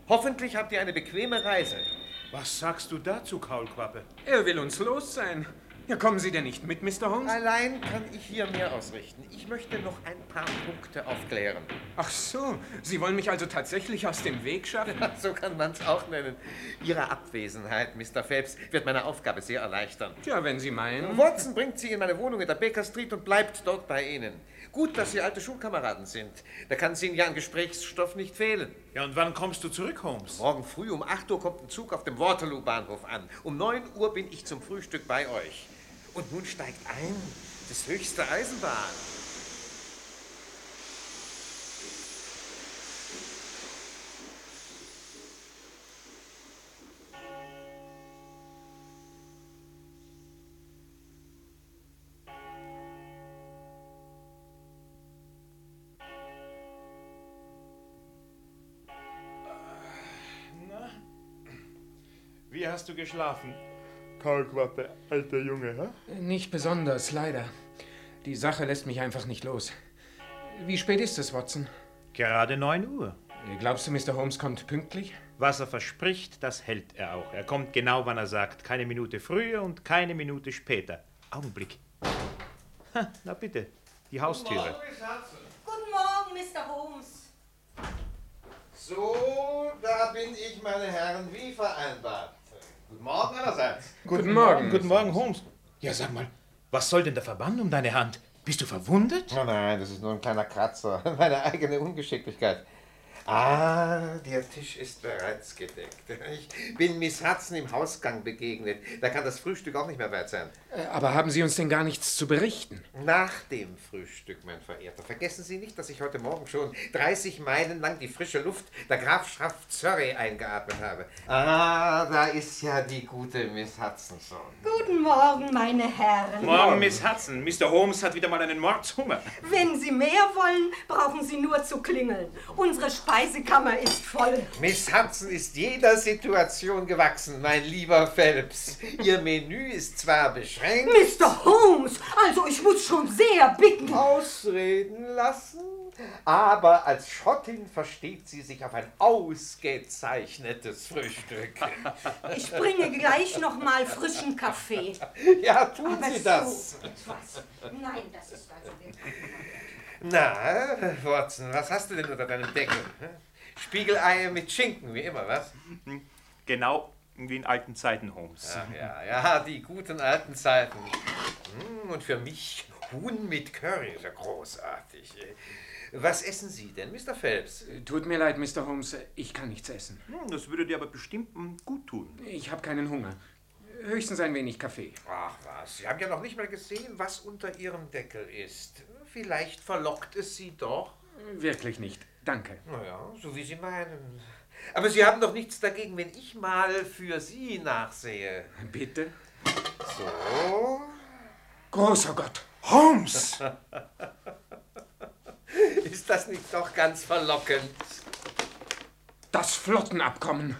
Hoffentlich habt ihr eine bequeme Reise. Was sagst du dazu, Kaulquappe? Er will uns los sein. Ja, kommen Sie denn nicht mit, Mr. Holmes? Allein kann ich hier mehr ausrichten. Ich möchte noch ein paar Punkte aufklären. Ach so, Sie wollen mich also tatsächlich aus dem Weg schaffen? So kann man es auch nennen. Ihre Abwesenheit, Mr. Phelps, wird meine Aufgabe sehr erleichtern. Tja, wenn Sie meinen. Watson bringt Sie in meine Wohnung in der Baker Street und bleibt dort bei Ihnen. Gut, dass Sie alte Schulkameraden sind. Da kann es Ihnen ja an Gesprächsstoff nicht fehlen. Ja, und wann kommst du zurück, Holmes? Morgen früh um 8 Uhr kommt ein Zug auf dem Waterloo-Bahnhof an. Um 9 Uhr bin ich zum Frühstück bei euch. Und nun steigt ein das höchste Eisenbahn. Hast du geschlafen? Kaulquappe, alter Junge, hä? Nicht besonders, leider. Die Sache lässt mich einfach nicht los. Wie spät ist es, Watson? Gerade 9 Uhr. Glaubst du, Mr. Holmes kommt pünktlich? Was er verspricht, das hält er auch. Er kommt genau, wann er sagt. Keine Minute früher und keine Minute später. Augenblick. Ha, na bitte, die Haustüre. Guten Morgen, Mr. Holmes. So, da bin ich, meine Herren, wie vereinbart. Guten Morgen allerseits. Guten Morgen. Guten Morgen, Holmes. Ja, sag mal, was soll denn der Verband um deine Hand? Bist du verwundet? Oh nein, das ist nur ein kleiner Kratzer. Meine eigene Ungeschicklichkeit. Ah, der Tisch ist bereits gedeckt. Ich bin Miss Hudson im Hausgang begegnet. Da kann das Frühstück auch nicht mehr weit sein. Äh, Aber haben Sie uns denn gar nichts zu berichten? Nach dem Frühstück, mein Verehrter. Vergessen Sie nicht, dass ich heute Morgen schon 30 Meilen lang die frische Luft der Grafschaft Surrey eingeatmet habe. Ah, da ist ja die gute Miss Hudson schon. Guten Morgen, meine Herren. Morgen, Miss Hudson. Mr. Holmes hat wieder mal einen Mordshunger. Wenn Sie mehr wollen, brauchen Sie nur zu klingeln. Unsere Speisekammer ist voll. Miss Hudson ist jeder Situation gewachsen, mein lieber Phelps. Ihr Menü ist zwar beschränkt. Mr. Holmes, also ich muss schon sehr bitten. Ausreden lassen? Aber als Schottin versteht sie sich auf ein ausgezeichnetes Frühstück. Ich bringe gleich noch mal frischen Kaffee. Ja, tun Aber Sie so das. etwas. Nein, das ist also wirklich. Na, Watson, was hast du denn unter deinem Deckel? Spiegeleier mit Schinken, wie immer, was? Genau wie in alten Zeiten, Holmes. Ach ja, ja, die guten alten Zeiten. Hm, Und für mich Huhn mit Curry ist ja großartig. Was essen Sie denn, Mr. Phelps? Tut mir leid, Mr. Holmes, ich kann nichts essen. Hm, Das würde dir aber bestimmt gut tun. Ich habe keinen Hunger. Höchstens ein wenig Kaffee. Ach was, Sie haben ja noch nicht mal gesehen, was unter Ihrem Deckel ist. Vielleicht verlockt es Sie doch. Wirklich nicht. Danke. Naja, so wie Sie meinen. Aber Sie haben doch nichts dagegen, wenn ich mal für Sie nachsehe. Bitte? So. Großer Gott. Holmes! Ist das nicht doch ganz verlockend? Das Flottenabkommen.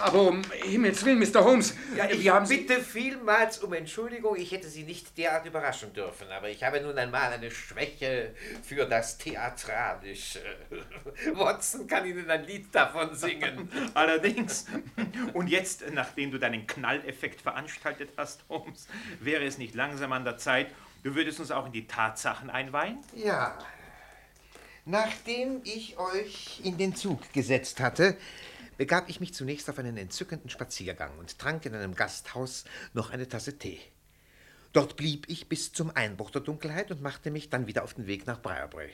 Aber um Himmels Willen, Mr. Holmes, Ja, ich wir haben bitte vielmals um Entschuldigung. Ich hätte Sie nicht derart überraschen dürfen. Aber ich habe nun einmal eine Schwäche für das Theatralische. Watson kann Ihnen ein Lied davon singen. Allerdings. Und jetzt, nachdem du deinen Knalleffekt veranstaltet hast, Holmes, wäre es nicht langsam an der Zeit, du würdest uns auch in die Tatsachen einweihen? Ja. Nachdem ich euch in den Zug gesetzt hatte, begab ich mich zunächst auf einen entzückenden Spaziergang und trank in einem Gasthaus noch eine Tasse Tee. Dort blieb ich bis zum Einbruch der Dunkelheit und machte mich dann wieder auf den Weg nach Briarbrae.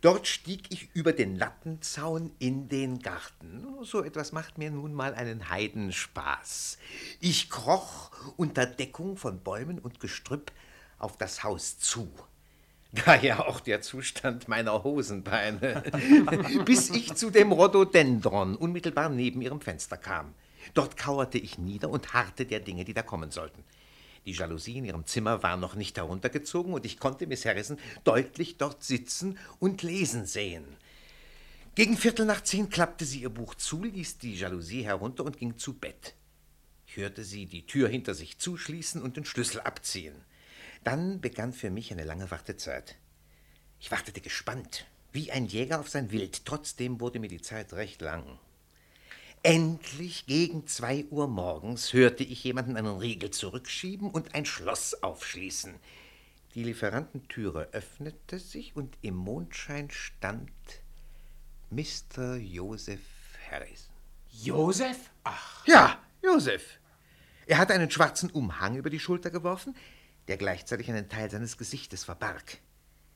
Dort stieg ich über den Lattenzaun in den Garten. So etwas macht mir nun mal einen Heidenspaß. Ich kroch unter Deckung von Bäumen und Gestrüpp auf das Haus zu. Daher auch der Zustand meiner Hosenbeine. Bis ich zu dem Rhododendron unmittelbar neben ihrem Fenster kam. Dort kauerte ich nieder und harrte der Dinge, die da kommen sollten. Die Jalousie in ihrem Zimmer war noch nicht heruntergezogen und ich konnte Miss Harrison deutlich dort sitzen und lesen sehen. Gegen Viertel nach zehn klappte sie ihr Buch zu, ließ die Jalousie herunter und ging zu Bett. Ich hörte sie die Tür hinter sich zuschließen und den Schlüssel abziehen. Dann begann für mich eine lange Wartezeit. Ich wartete gespannt, wie ein Jäger auf sein Wild. Trotzdem wurde mir die Zeit recht lang. Endlich gegen zwei Uhr morgens hörte ich jemanden einen Riegel zurückschieben und ein Schloss aufschließen. Die Lieferantentüre öffnete sich und im Mondschein stand Mr. Joseph Harrison. Joseph? Ach. Ja, Joseph. Er hatte einen schwarzen Umhang über die Schulter geworfen, der gleichzeitig einen Teil seines Gesichtes verbarg.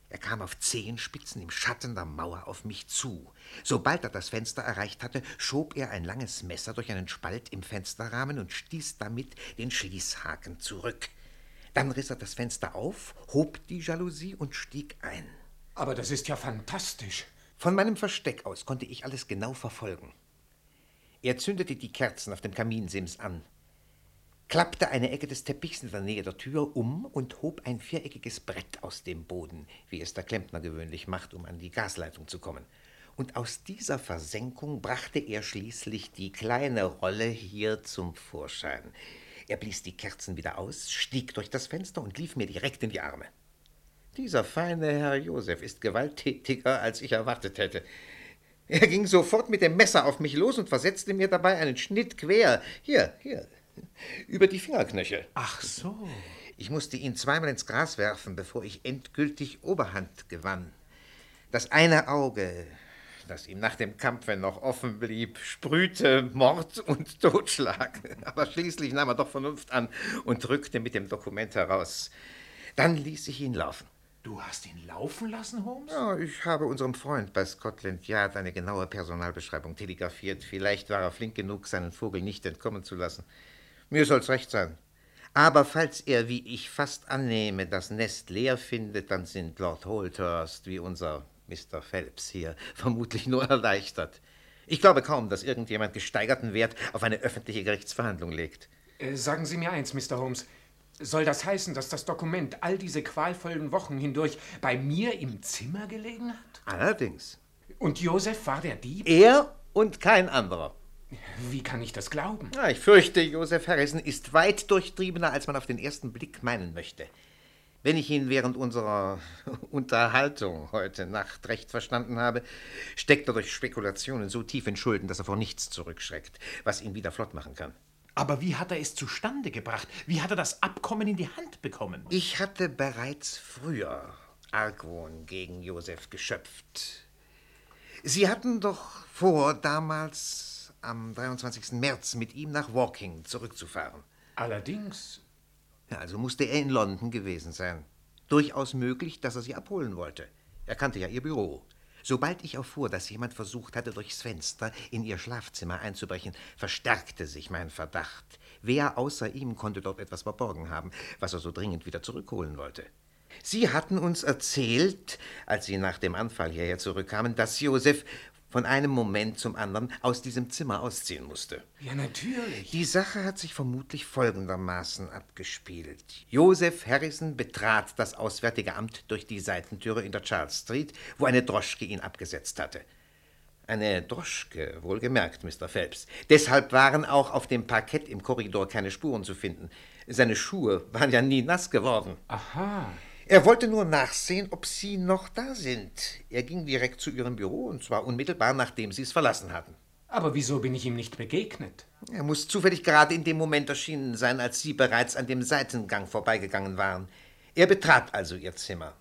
Er kam auf Zehenspitzen im Schatten der Mauer auf mich zu. Sobald er das Fenster erreicht hatte, schob er ein langes Messer durch einen Spalt im Fensterrahmen und stieß damit den Schließhaken zurück. Dann riss er das Fenster auf, hob die Jalousie und stieg ein. Aber das ist ja fantastisch. Von meinem Versteck aus konnte ich alles genau verfolgen. Er zündete die Kerzen auf dem Kaminsims an, klappte eine Ecke des Teppichs in der Nähe der Tür um und hob ein viereckiges Brett aus dem Boden, wie es der Klempner gewöhnlich macht, um an die Gasleitung zu kommen. Und aus dieser Versenkung brachte er schließlich die kleine Rolle hier zum Vorschein. Er blies die Kerzen wieder aus, stieg durch das Fenster und lief mir direkt in die Arme. Dieser feine Herr Josef ist gewalttätiger, als ich erwartet hätte. Er ging sofort mit dem Messer auf mich los und versetzte mir dabei einen Schnitt quer. Hier, hier, über die Fingerknöchel. Ach so. Ich musste ihn zweimal ins Gras werfen, bevor ich endgültig Oberhand gewann. Das eine Auge, das ihm nach dem Kampfe noch offen blieb, sprühte Mord und Totschlag. Aber schließlich nahm er doch Vernunft an und rückte mit dem Dokument heraus. Dann ließ ich ihn laufen. Du hast ihn laufen lassen, Holmes? Ja, ich habe unserem Freund bei Scotland Yard eine genaue Personalbeschreibung telegrafiert. Vielleicht war er flink genug, seinen Vogel nicht entkommen zu lassen. Mir soll's recht sein. Aber falls er, wie ich fast annehme, das Nest leer findet, dann sind Lord Holthurst wie unser Mr. Phelps hier vermutlich nur erleichtert. Ich glaube kaum, dass irgendjemand gesteigerten Wert auf eine öffentliche Gerichtsverhandlung legt. Äh, sagen Sie mir eins, Mr. Holmes. Soll das heißen, dass das Dokument all diese qualvollen Wochen hindurch bei mir im Zimmer gelegen hat? Allerdings. Und Josef war der Dieb? Er und kein anderer. Wie kann ich das glauben? Ja, ich fürchte, Joseph Harrison ist weit durchtriebener, als man auf den ersten Blick meinen möchte. Wenn ich ihn während unserer Unterhaltung heute Nacht recht verstanden habe, steckt er durch Spekulationen so tief in Schulden, dass er vor nichts zurückschreckt, was ihn wieder flott machen kann. Aber wie hat er es zustande gebracht? Wie hat er das Abkommen in die Hand bekommen? Ich hatte bereits früher Argwohn gegen Joseph geschöpft. Sie hatten doch vor, damals am 23. März mit ihm nach Walking zurückzufahren. Allerdings. Ja, also musste er in London gewesen sein. Durchaus möglich, dass er sie abholen wollte. Er kannte ja ihr Büro. Sobald ich erfuhr, dass jemand versucht hatte, durchs Fenster in ihr Schlafzimmer einzubrechen, verstärkte sich mein Verdacht. Wer außer ihm konnte dort etwas verborgen haben, was er so dringend wieder zurückholen wollte? Sie hatten uns erzählt, als Sie nach dem Anfall hierher zurückkamen, dass Josef von einem Moment zum anderen aus diesem Zimmer ausziehen musste. Ja, natürlich. Die Sache hat sich vermutlich folgendermaßen abgespielt. Joseph Harrison betrat das Auswärtige Amt durch die Seitentüre in der Charles Street, wo eine Droschke ihn abgesetzt hatte. Eine Droschke, wohlgemerkt, Mr. Phelps. Deshalb waren auch auf dem Parkett im Korridor keine Spuren zu finden. Seine Schuhe waren ja nie nass geworden. Aha. Er wollte nur nachsehen, ob Sie noch da sind. Er ging direkt zu Ihrem Büro, und zwar unmittelbar, nachdem Sie es verlassen hatten. Aber wieso bin ich ihm nicht begegnet? Er muss zufällig gerade in dem Moment erschienen sein, als Sie bereits an dem Seitengang vorbeigegangen waren. Er betrat also Ihr Zimmer,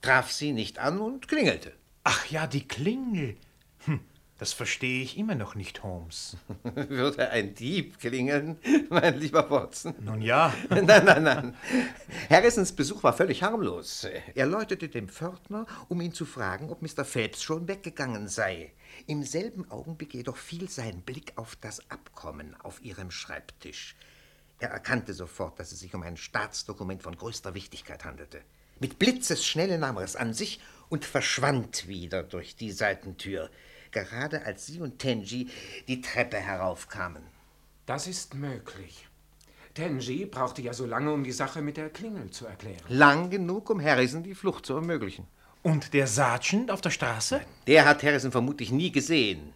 traf Sie nicht an und klingelte. Ach ja, die Klingel. Hm, das verstehe ich immer noch nicht, Holmes. Würde ein Dieb klingeln, mein lieber Watson? Nun ja. Nein, nein, nein. Harrisons Besuch war völlig harmlos. Er läutete dem Pförtner, um ihn zu fragen, ob Mr. Phelps schon weggegangen sei. Im selben Augenblick jedoch fiel sein Blick auf das Abkommen auf ihrem Schreibtisch. Er erkannte sofort, dass es sich um ein Staatsdokument von größter Wichtigkeit handelte. Mit Blitzesschnelle nahm er es an sich und verschwand wieder durch die Seitentür, gerade als sie und Tenji die Treppe heraufkamen. Das ist möglich. Tenji brauchte ja so lange, um die Sache mit der Klingel zu erklären. Lang genug, um Harrison die Flucht zu ermöglichen. Und der Sergeant auf der Straße? Der hat Harrison vermutlich nie gesehen.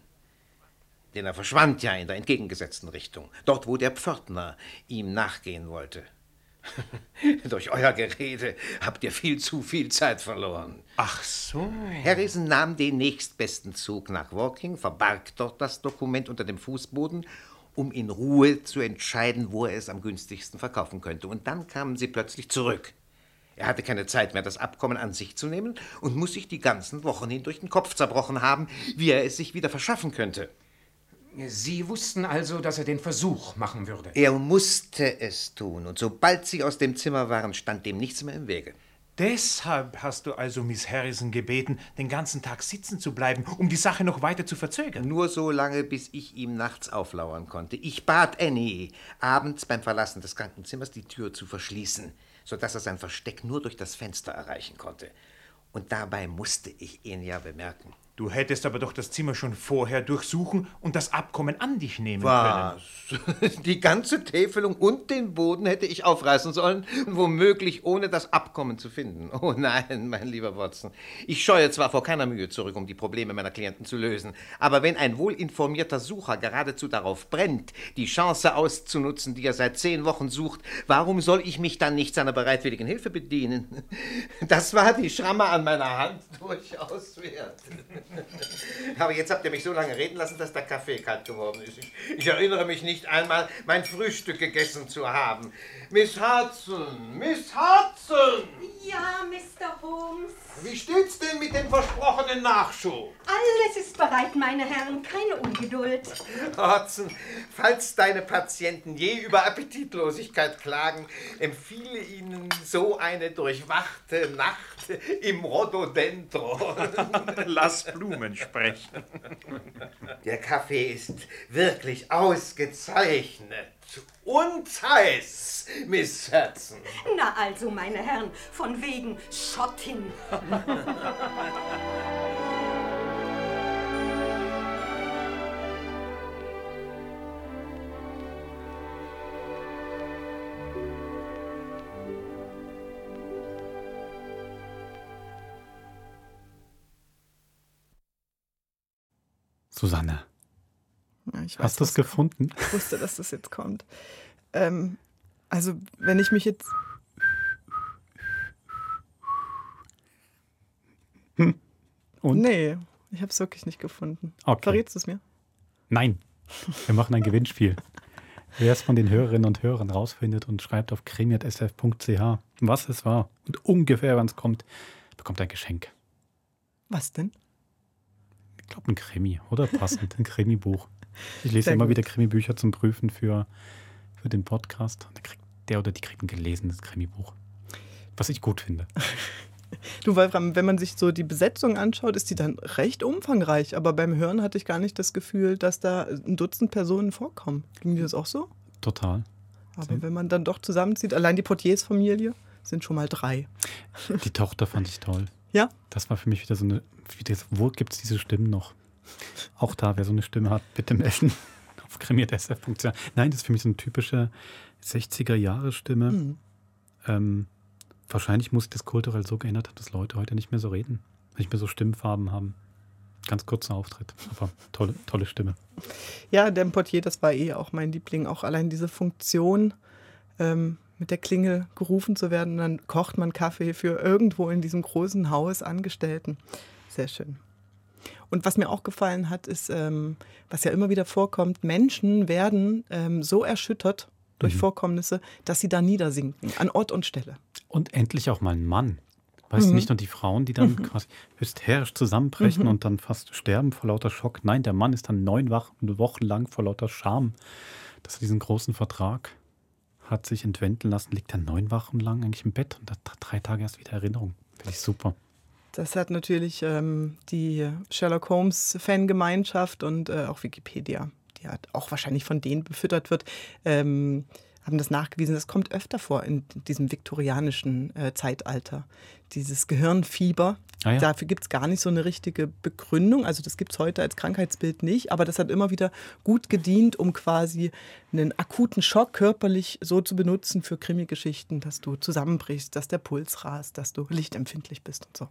Denn er verschwand ja in der entgegengesetzten Richtung, dort wo der Pförtner ihm nachgehen wollte. Durch euer Gerede habt ihr viel zu viel Zeit verloren. Ach so. Harrison nahm den nächstbesten Zug nach Walking, verbarg dort das Dokument unter dem Fußboden, um in Ruhe zu entscheiden, wo er es am günstigsten verkaufen könnte. Und dann kamen sie plötzlich zurück. Er hatte keine Zeit mehr, das Abkommen an sich zu nehmen und muss sich die ganzen Wochen hindurch den Kopf zerbrochen haben, wie er es sich wieder verschaffen könnte. Sie wussten also, dass er den Versuch machen würde. Er musste es tun, und sobald sie aus dem Zimmer waren, stand dem nichts mehr im Wege. Deshalb hast du also Miss Harrison gebeten, den ganzen Tag sitzen zu bleiben, um die Sache noch weiter zu verzögern. Nur so lange, bis ich ihm nachts auflauern konnte. Ich bat Annie, abends beim Verlassen des Krankenzimmers die Tür zu verschließen, sodass er sein Versteck nur durch das Fenster erreichen konnte. Und dabei musste ich ihn ja bemerken. Du hättest aber doch das Zimmer schon vorher durchsuchen und das Abkommen an dich nehmen Was? können. Die ganze Täfelung und den Boden hätte ich aufreißen sollen, womöglich ohne das Abkommen zu finden. Oh nein, mein lieber Watson. Ich scheue zwar vor keiner Mühe zurück, um die Probleme meiner Klienten zu lösen, aber wenn ein wohlinformierter Sucher geradezu darauf brennt, die Chance auszunutzen, die er seit zehn Wochen sucht, warum soll ich mich dann nicht seiner bereitwilligen Hilfe bedienen? Das war die Schramme an meiner Hand durchaus wert. Aber jetzt habt ihr mich so lange reden lassen, dass der Kaffee kalt geworden ist. Ich, ich erinnere mich nicht einmal, mein Frühstück gegessen zu haben. Miss Hudson, Miss Hudson! Ja, Mr. Holmes. Wie steht's denn mit dem versprochenen Nachschub? Alles ist bereit, meine Herren. Keine Ungeduld. Hudson, falls deine Patienten je über Appetitlosigkeit klagen, empfehle ihnen so eine durchwachte Nacht im Rhododendron. Lass Blumen sprechen. Der Kaffee ist wirklich ausgezeichnet. Und heiß, Miss Hudson. Na also, meine Herren, von wegen Schottin. Susanne, Ja, weiß, hast du es gefunden? kommt. Ich wusste, dass das jetzt kommt. Ähm, also, wenn ich mich jetzt. Und? Nee, ich habe es wirklich nicht gefunden. Okay. Verrätst du es mir? Nein, wir machen ein Gewinnspiel. Wer es von den Hörerinnen und Hörern rausfindet und schreibt auf krimi.sf.ch, was es war und ungefähr, wann es kommt, bekommt ein Geschenk. Was denn? Ich glaube, ein Krimi, oder? Passend, ein Krimi-Buch. Ich lese Sehr immer gut. wieder Krimi-Bücher zum Prüfen für, für den Podcast. Und da kriegt der oder die kriegt ein gelesenes Krimi-Buch. Was ich gut finde. Du, Wolfram, wenn man sich so die Besetzung anschaut, ist die dann recht umfangreich. Aber beim Hören hatte ich gar nicht das Gefühl, dass da ein Dutzend Personen vorkommen. Ging dir das auch so? Total. Aber wenn man dann doch zusammenzieht, allein die Portiers-Familie sind schon mal drei. Die Tochter fand ich toll. Ja? Das war für mich wieder so eine. Wieder, wo gibt es diese Stimmen noch? Auch da, wer so eine Stimme hat, bitte melden. Auf krimi.sf.ch. Nein, das ist für mich so eine typische 60er-Jahre-Stimme. Mhm. Ähm, wahrscheinlich muss sich das kulturell so geändert haben, dass Leute heute nicht mehr so reden. Nicht mehr so Stimmfarben haben. Ganz kurzer Auftritt, aber tolle, tolle Stimme. Ja, der Portier, das war eh auch mein Liebling. Auch allein diese Funktion, ähm, mit der Klingel gerufen zu werden. Und dann kocht man Kaffee für irgendwo in diesem großen Haus Angestellten. Sehr schön. Und was mir auch gefallen hat, ist, ähm, was ja immer wieder vorkommt, Menschen werden ähm, so erschüttert durch Mhm. Vorkommnisse, dass sie da niedersinken, an Ort und Stelle. Und endlich auch mal ein Mann. Weißt du, Mhm. nicht nur die Frauen, die dann Mhm. quasi hysterisch zusammenbrechen Mhm. und dann fast sterben vor lauter Schock. Nein, der Mann ist dann neun Wochen lang vor lauter Scham, dass er diesen großen Vertrag hat sich entwenden lassen, liegt er neun Wochen lang eigentlich im Bett und hat drei Tage erst wieder Erinnerung. Finde ich super. Das hat natürlich ähm, die Sherlock Holmes-Fangemeinschaft und äh, auch Wikipedia, die hat auch wahrscheinlich von denen befüttert wird, ähm, haben das nachgewiesen. Das kommt öfter vor in diesem viktorianischen äh, Zeitalter. Dieses Gehirnfieber. Ah ja. Dafür gibt es gar nicht so eine richtige Begründung. Also das gibt es heute als Krankheitsbild nicht, aber das hat immer wieder gut gedient, um quasi einen akuten Schock körperlich so zu benutzen für Krimi-Geschichten, dass du zusammenbrichst, dass der Puls rast, dass du lichtempfindlich bist und so.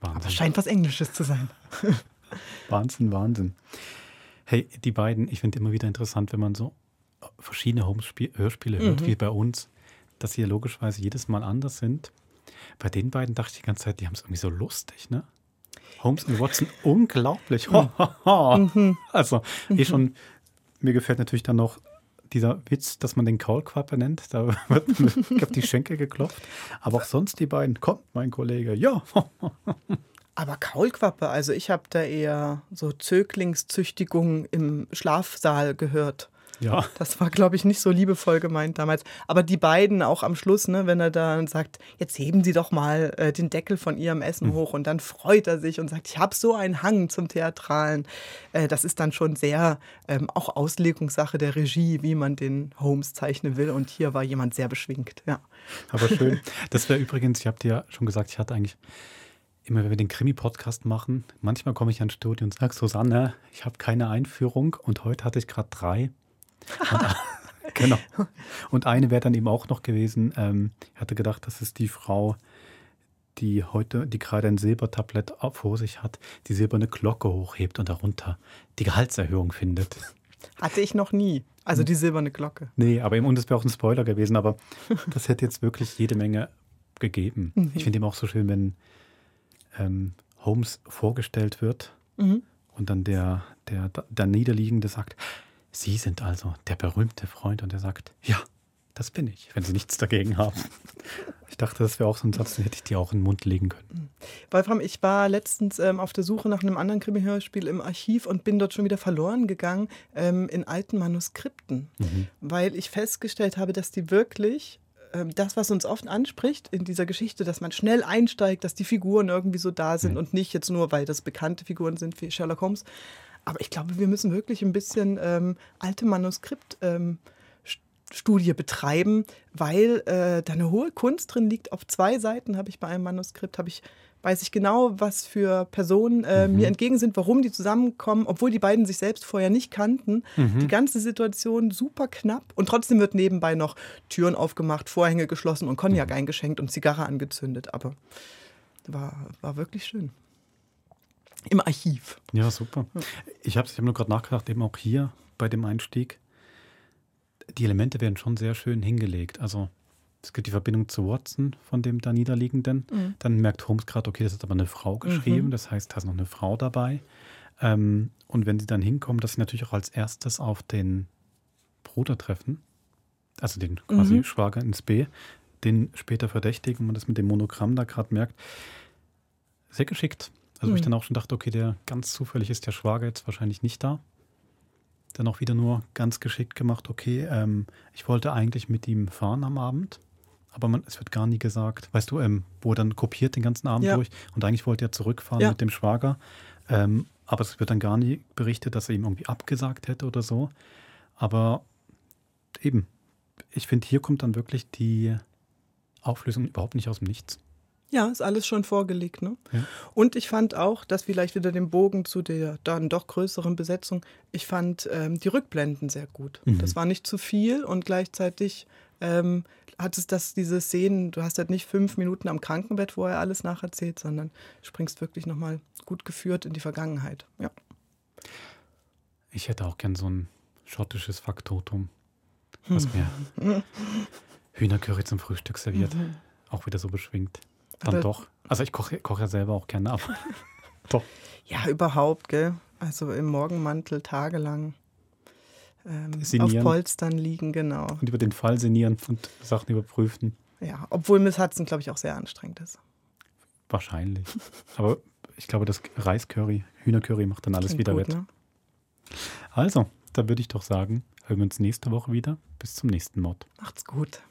Aber es scheint was Englisches zu sein. Wahnsinn, Wahnsinn. Hey, die beiden, ich finde immer wieder interessant, wenn man so verschiedene Holmes-Hörspiele hört, Mhm. wie bei uns, dass sie ja logischerweise jedes Mal anders sind. Bei den beiden dachte ich die ganze Zeit, die haben es irgendwie so lustig, ne? Holmes und Watson, unglaublich. Ho, ho, ho. Mhm. Also, eh Mhm. schon, mir gefällt natürlich dann noch dieser Witz, dass man den Kaulquappe nennt. Da wird mir auf die Schenkel geklopft. Aber auch sonst die beiden, komm, mein Kollege, ja. Aber Kaulquappe, also ich habe da eher so Zöglingszüchtigung im Schlafsaal gehört. Ja. Das war, glaube ich, nicht so liebevoll gemeint damals. Aber die beiden auch am Schluss, ne, wenn er dann sagt, jetzt heben Sie doch mal äh, den Deckel von Ihrem Essen Mhm. hoch und dann freut er sich und sagt, ich habe so einen Hang zum Theatralen. Äh, das ist dann schon sehr ähm, auch Auslegungssache der Regie, wie man den Holmes zeichnen will. Und hier war jemand sehr beschwingt, ja. Aber schön. Das wäre übrigens, ich habe dir ja schon gesagt, ich hatte eigentlich immer, wenn wir den Krimi-Podcast machen, manchmal komme ich ans Studio und sage, Susanne, ich habe keine Einführung und heute hatte ich gerade drei. Und, genau. Und eine wäre dann eben auch noch gewesen, ähm, ich hatte gedacht, das ist die Frau, die heute, die gerade ein Silbertablett vor sich hat, die silberne Glocke hochhebt und darunter die Gehaltserhöhung findet. Hatte ich noch nie. Also die silberne Glocke. Nee, aber eben, und das wäre auch ein Spoiler gewesen, aber das hätte jetzt wirklich jede Menge gegeben. Mhm. Ich finde eben auch so schön, wenn ähm, Holmes vorgestellt wird Mhm. und dann der, der, der Niederliegende sagt, Sie sind also der berühmte Freund und er sagt, ja, das bin ich, wenn Sie nichts dagegen haben. Ich dachte, das wäre auch so ein Satz, den hätte ich dir auch in den Mund legen können. Wolfram, ich war letztens ähm, auf der Suche nach einem anderen Krimi-Hörspiel im Archiv und bin dort schon wieder verloren gegangen ähm, in alten Manuskripten, Mhm. weil ich festgestellt habe, dass die wirklich ähm, das, was uns oft anspricht in dieser Geschichte, dass man schnell einsteigt, dass die Figuren irgendwie so da sind und nicht jetzt nur, weil das bekannte Figuren sind wie Sherlock Holmes. Aber ich glaube, wir müssen wirklich ein bisschen ähm, alte Manuskript ähm, Studie betreiben, weil äh, da eine hohe Kunst drin liegt. Auf zwei Seiten habe ich bei einem Manuskript, habe ich, weiß ich genau, was für Personen äh, Mhm. mir entgegen sind, warum die zusammenkommen, obwohl die beiden sich selbst vorher nicht kannten. Mhm. Die ganze Situation super knapp und trotzdem wird nebenbei noch Türen aufgemacht, Vorhänge geschlossen und Cognac Mhm. eingeschenkt und Zigarre angezündet. Aber war, war wirklich schön. Im Archiv. Ja, super. Ich habe ich hab nur gerade nachgedacht, eben auch hier bei dem Einstieg, die Elemente werden schon sehr schön hingelegt. Also es gibt die Verbindung zu Watson von dem da Niederliegenden. Mhm. Dann merkt Holmes gerade, okay, das ist aber eine Frau geschrieben. Mhm. Das heißt, da ist noch eine Frau dabei. Ähm, und wenn sie dann hinkommen, dass sie natürlich auch als erstes auf den Bruder treffen, also den quasi Mhm. Schwager ins B, den später verdächtigen, wenn man das mit dem Monogramm da gerade merkt. Sehr geschickt. Also wo ich Mhm. dann auch schon dachte, okay, der ganz zufällig ist der Schwager jetzt wahrscheinlich nicht da. Dann auch wieder nur ganz geschickt gemacht, okay, ähm, ich wollte eigentlich mit ihm fahren am Abend, aber man, es wird gar nie gesagt, weißt du, ähm, wo er dann kopiert den ganzen Abend Ja. durch und eigentlich wollte er zurückfahren Ja. mit dem Schwager, ähm, aber es wird dann gar nie berichtet, dass er ihm irgendwie abgesagt hätte oder so. Aber eben, ich finde, hier kommt dann wirklich die Auflösung überhaupt nicht aus dem Nichts. Ja, ist alles schon vorgelegt. Ne? Ja. Und ich fand auch, dass vielleicht wieder den Bogen zu der dann doch größeren Besetzung, ich fand ähm, die Rückblenden sehr gut. Mhm. Das war nicht zu viel und gleichzeitig ähm, hattest das, diese Szenen, du hast halt nicht fünf Minuten am Krankenbett, wo er alles nacherzählt, sondern springst wirklich nochmal gut geführt in die Vergangenheit. Ja. Ich hätte auch gern so ein schottisches Faktotum, was mir Hühnercurry zum Frühstück serviert. Mhm. Auch wieder so beschwingt. Dann doch. Also ich koche koche ja selber auch gerne, aber doch. Ja, überhaupt, gell? Also im Morgenmantel tagelang ähm, auf. Polstern liegen, genau. Und über den Fall sinnieren und Sachen überprüfen. Ja, obwohl Miss Hudson, glaube ich, auch sehr anstrengend ist. Wahrscheinlich. Aber ich glaube, das Reiscurry, Hühnercurry macht dann alles Klingt wieder gut, wett. ne? Also, da würde ich doch sagen, hören wir uns nächste Woche wieder. Bis zum nächsten Mod. Macht's gut.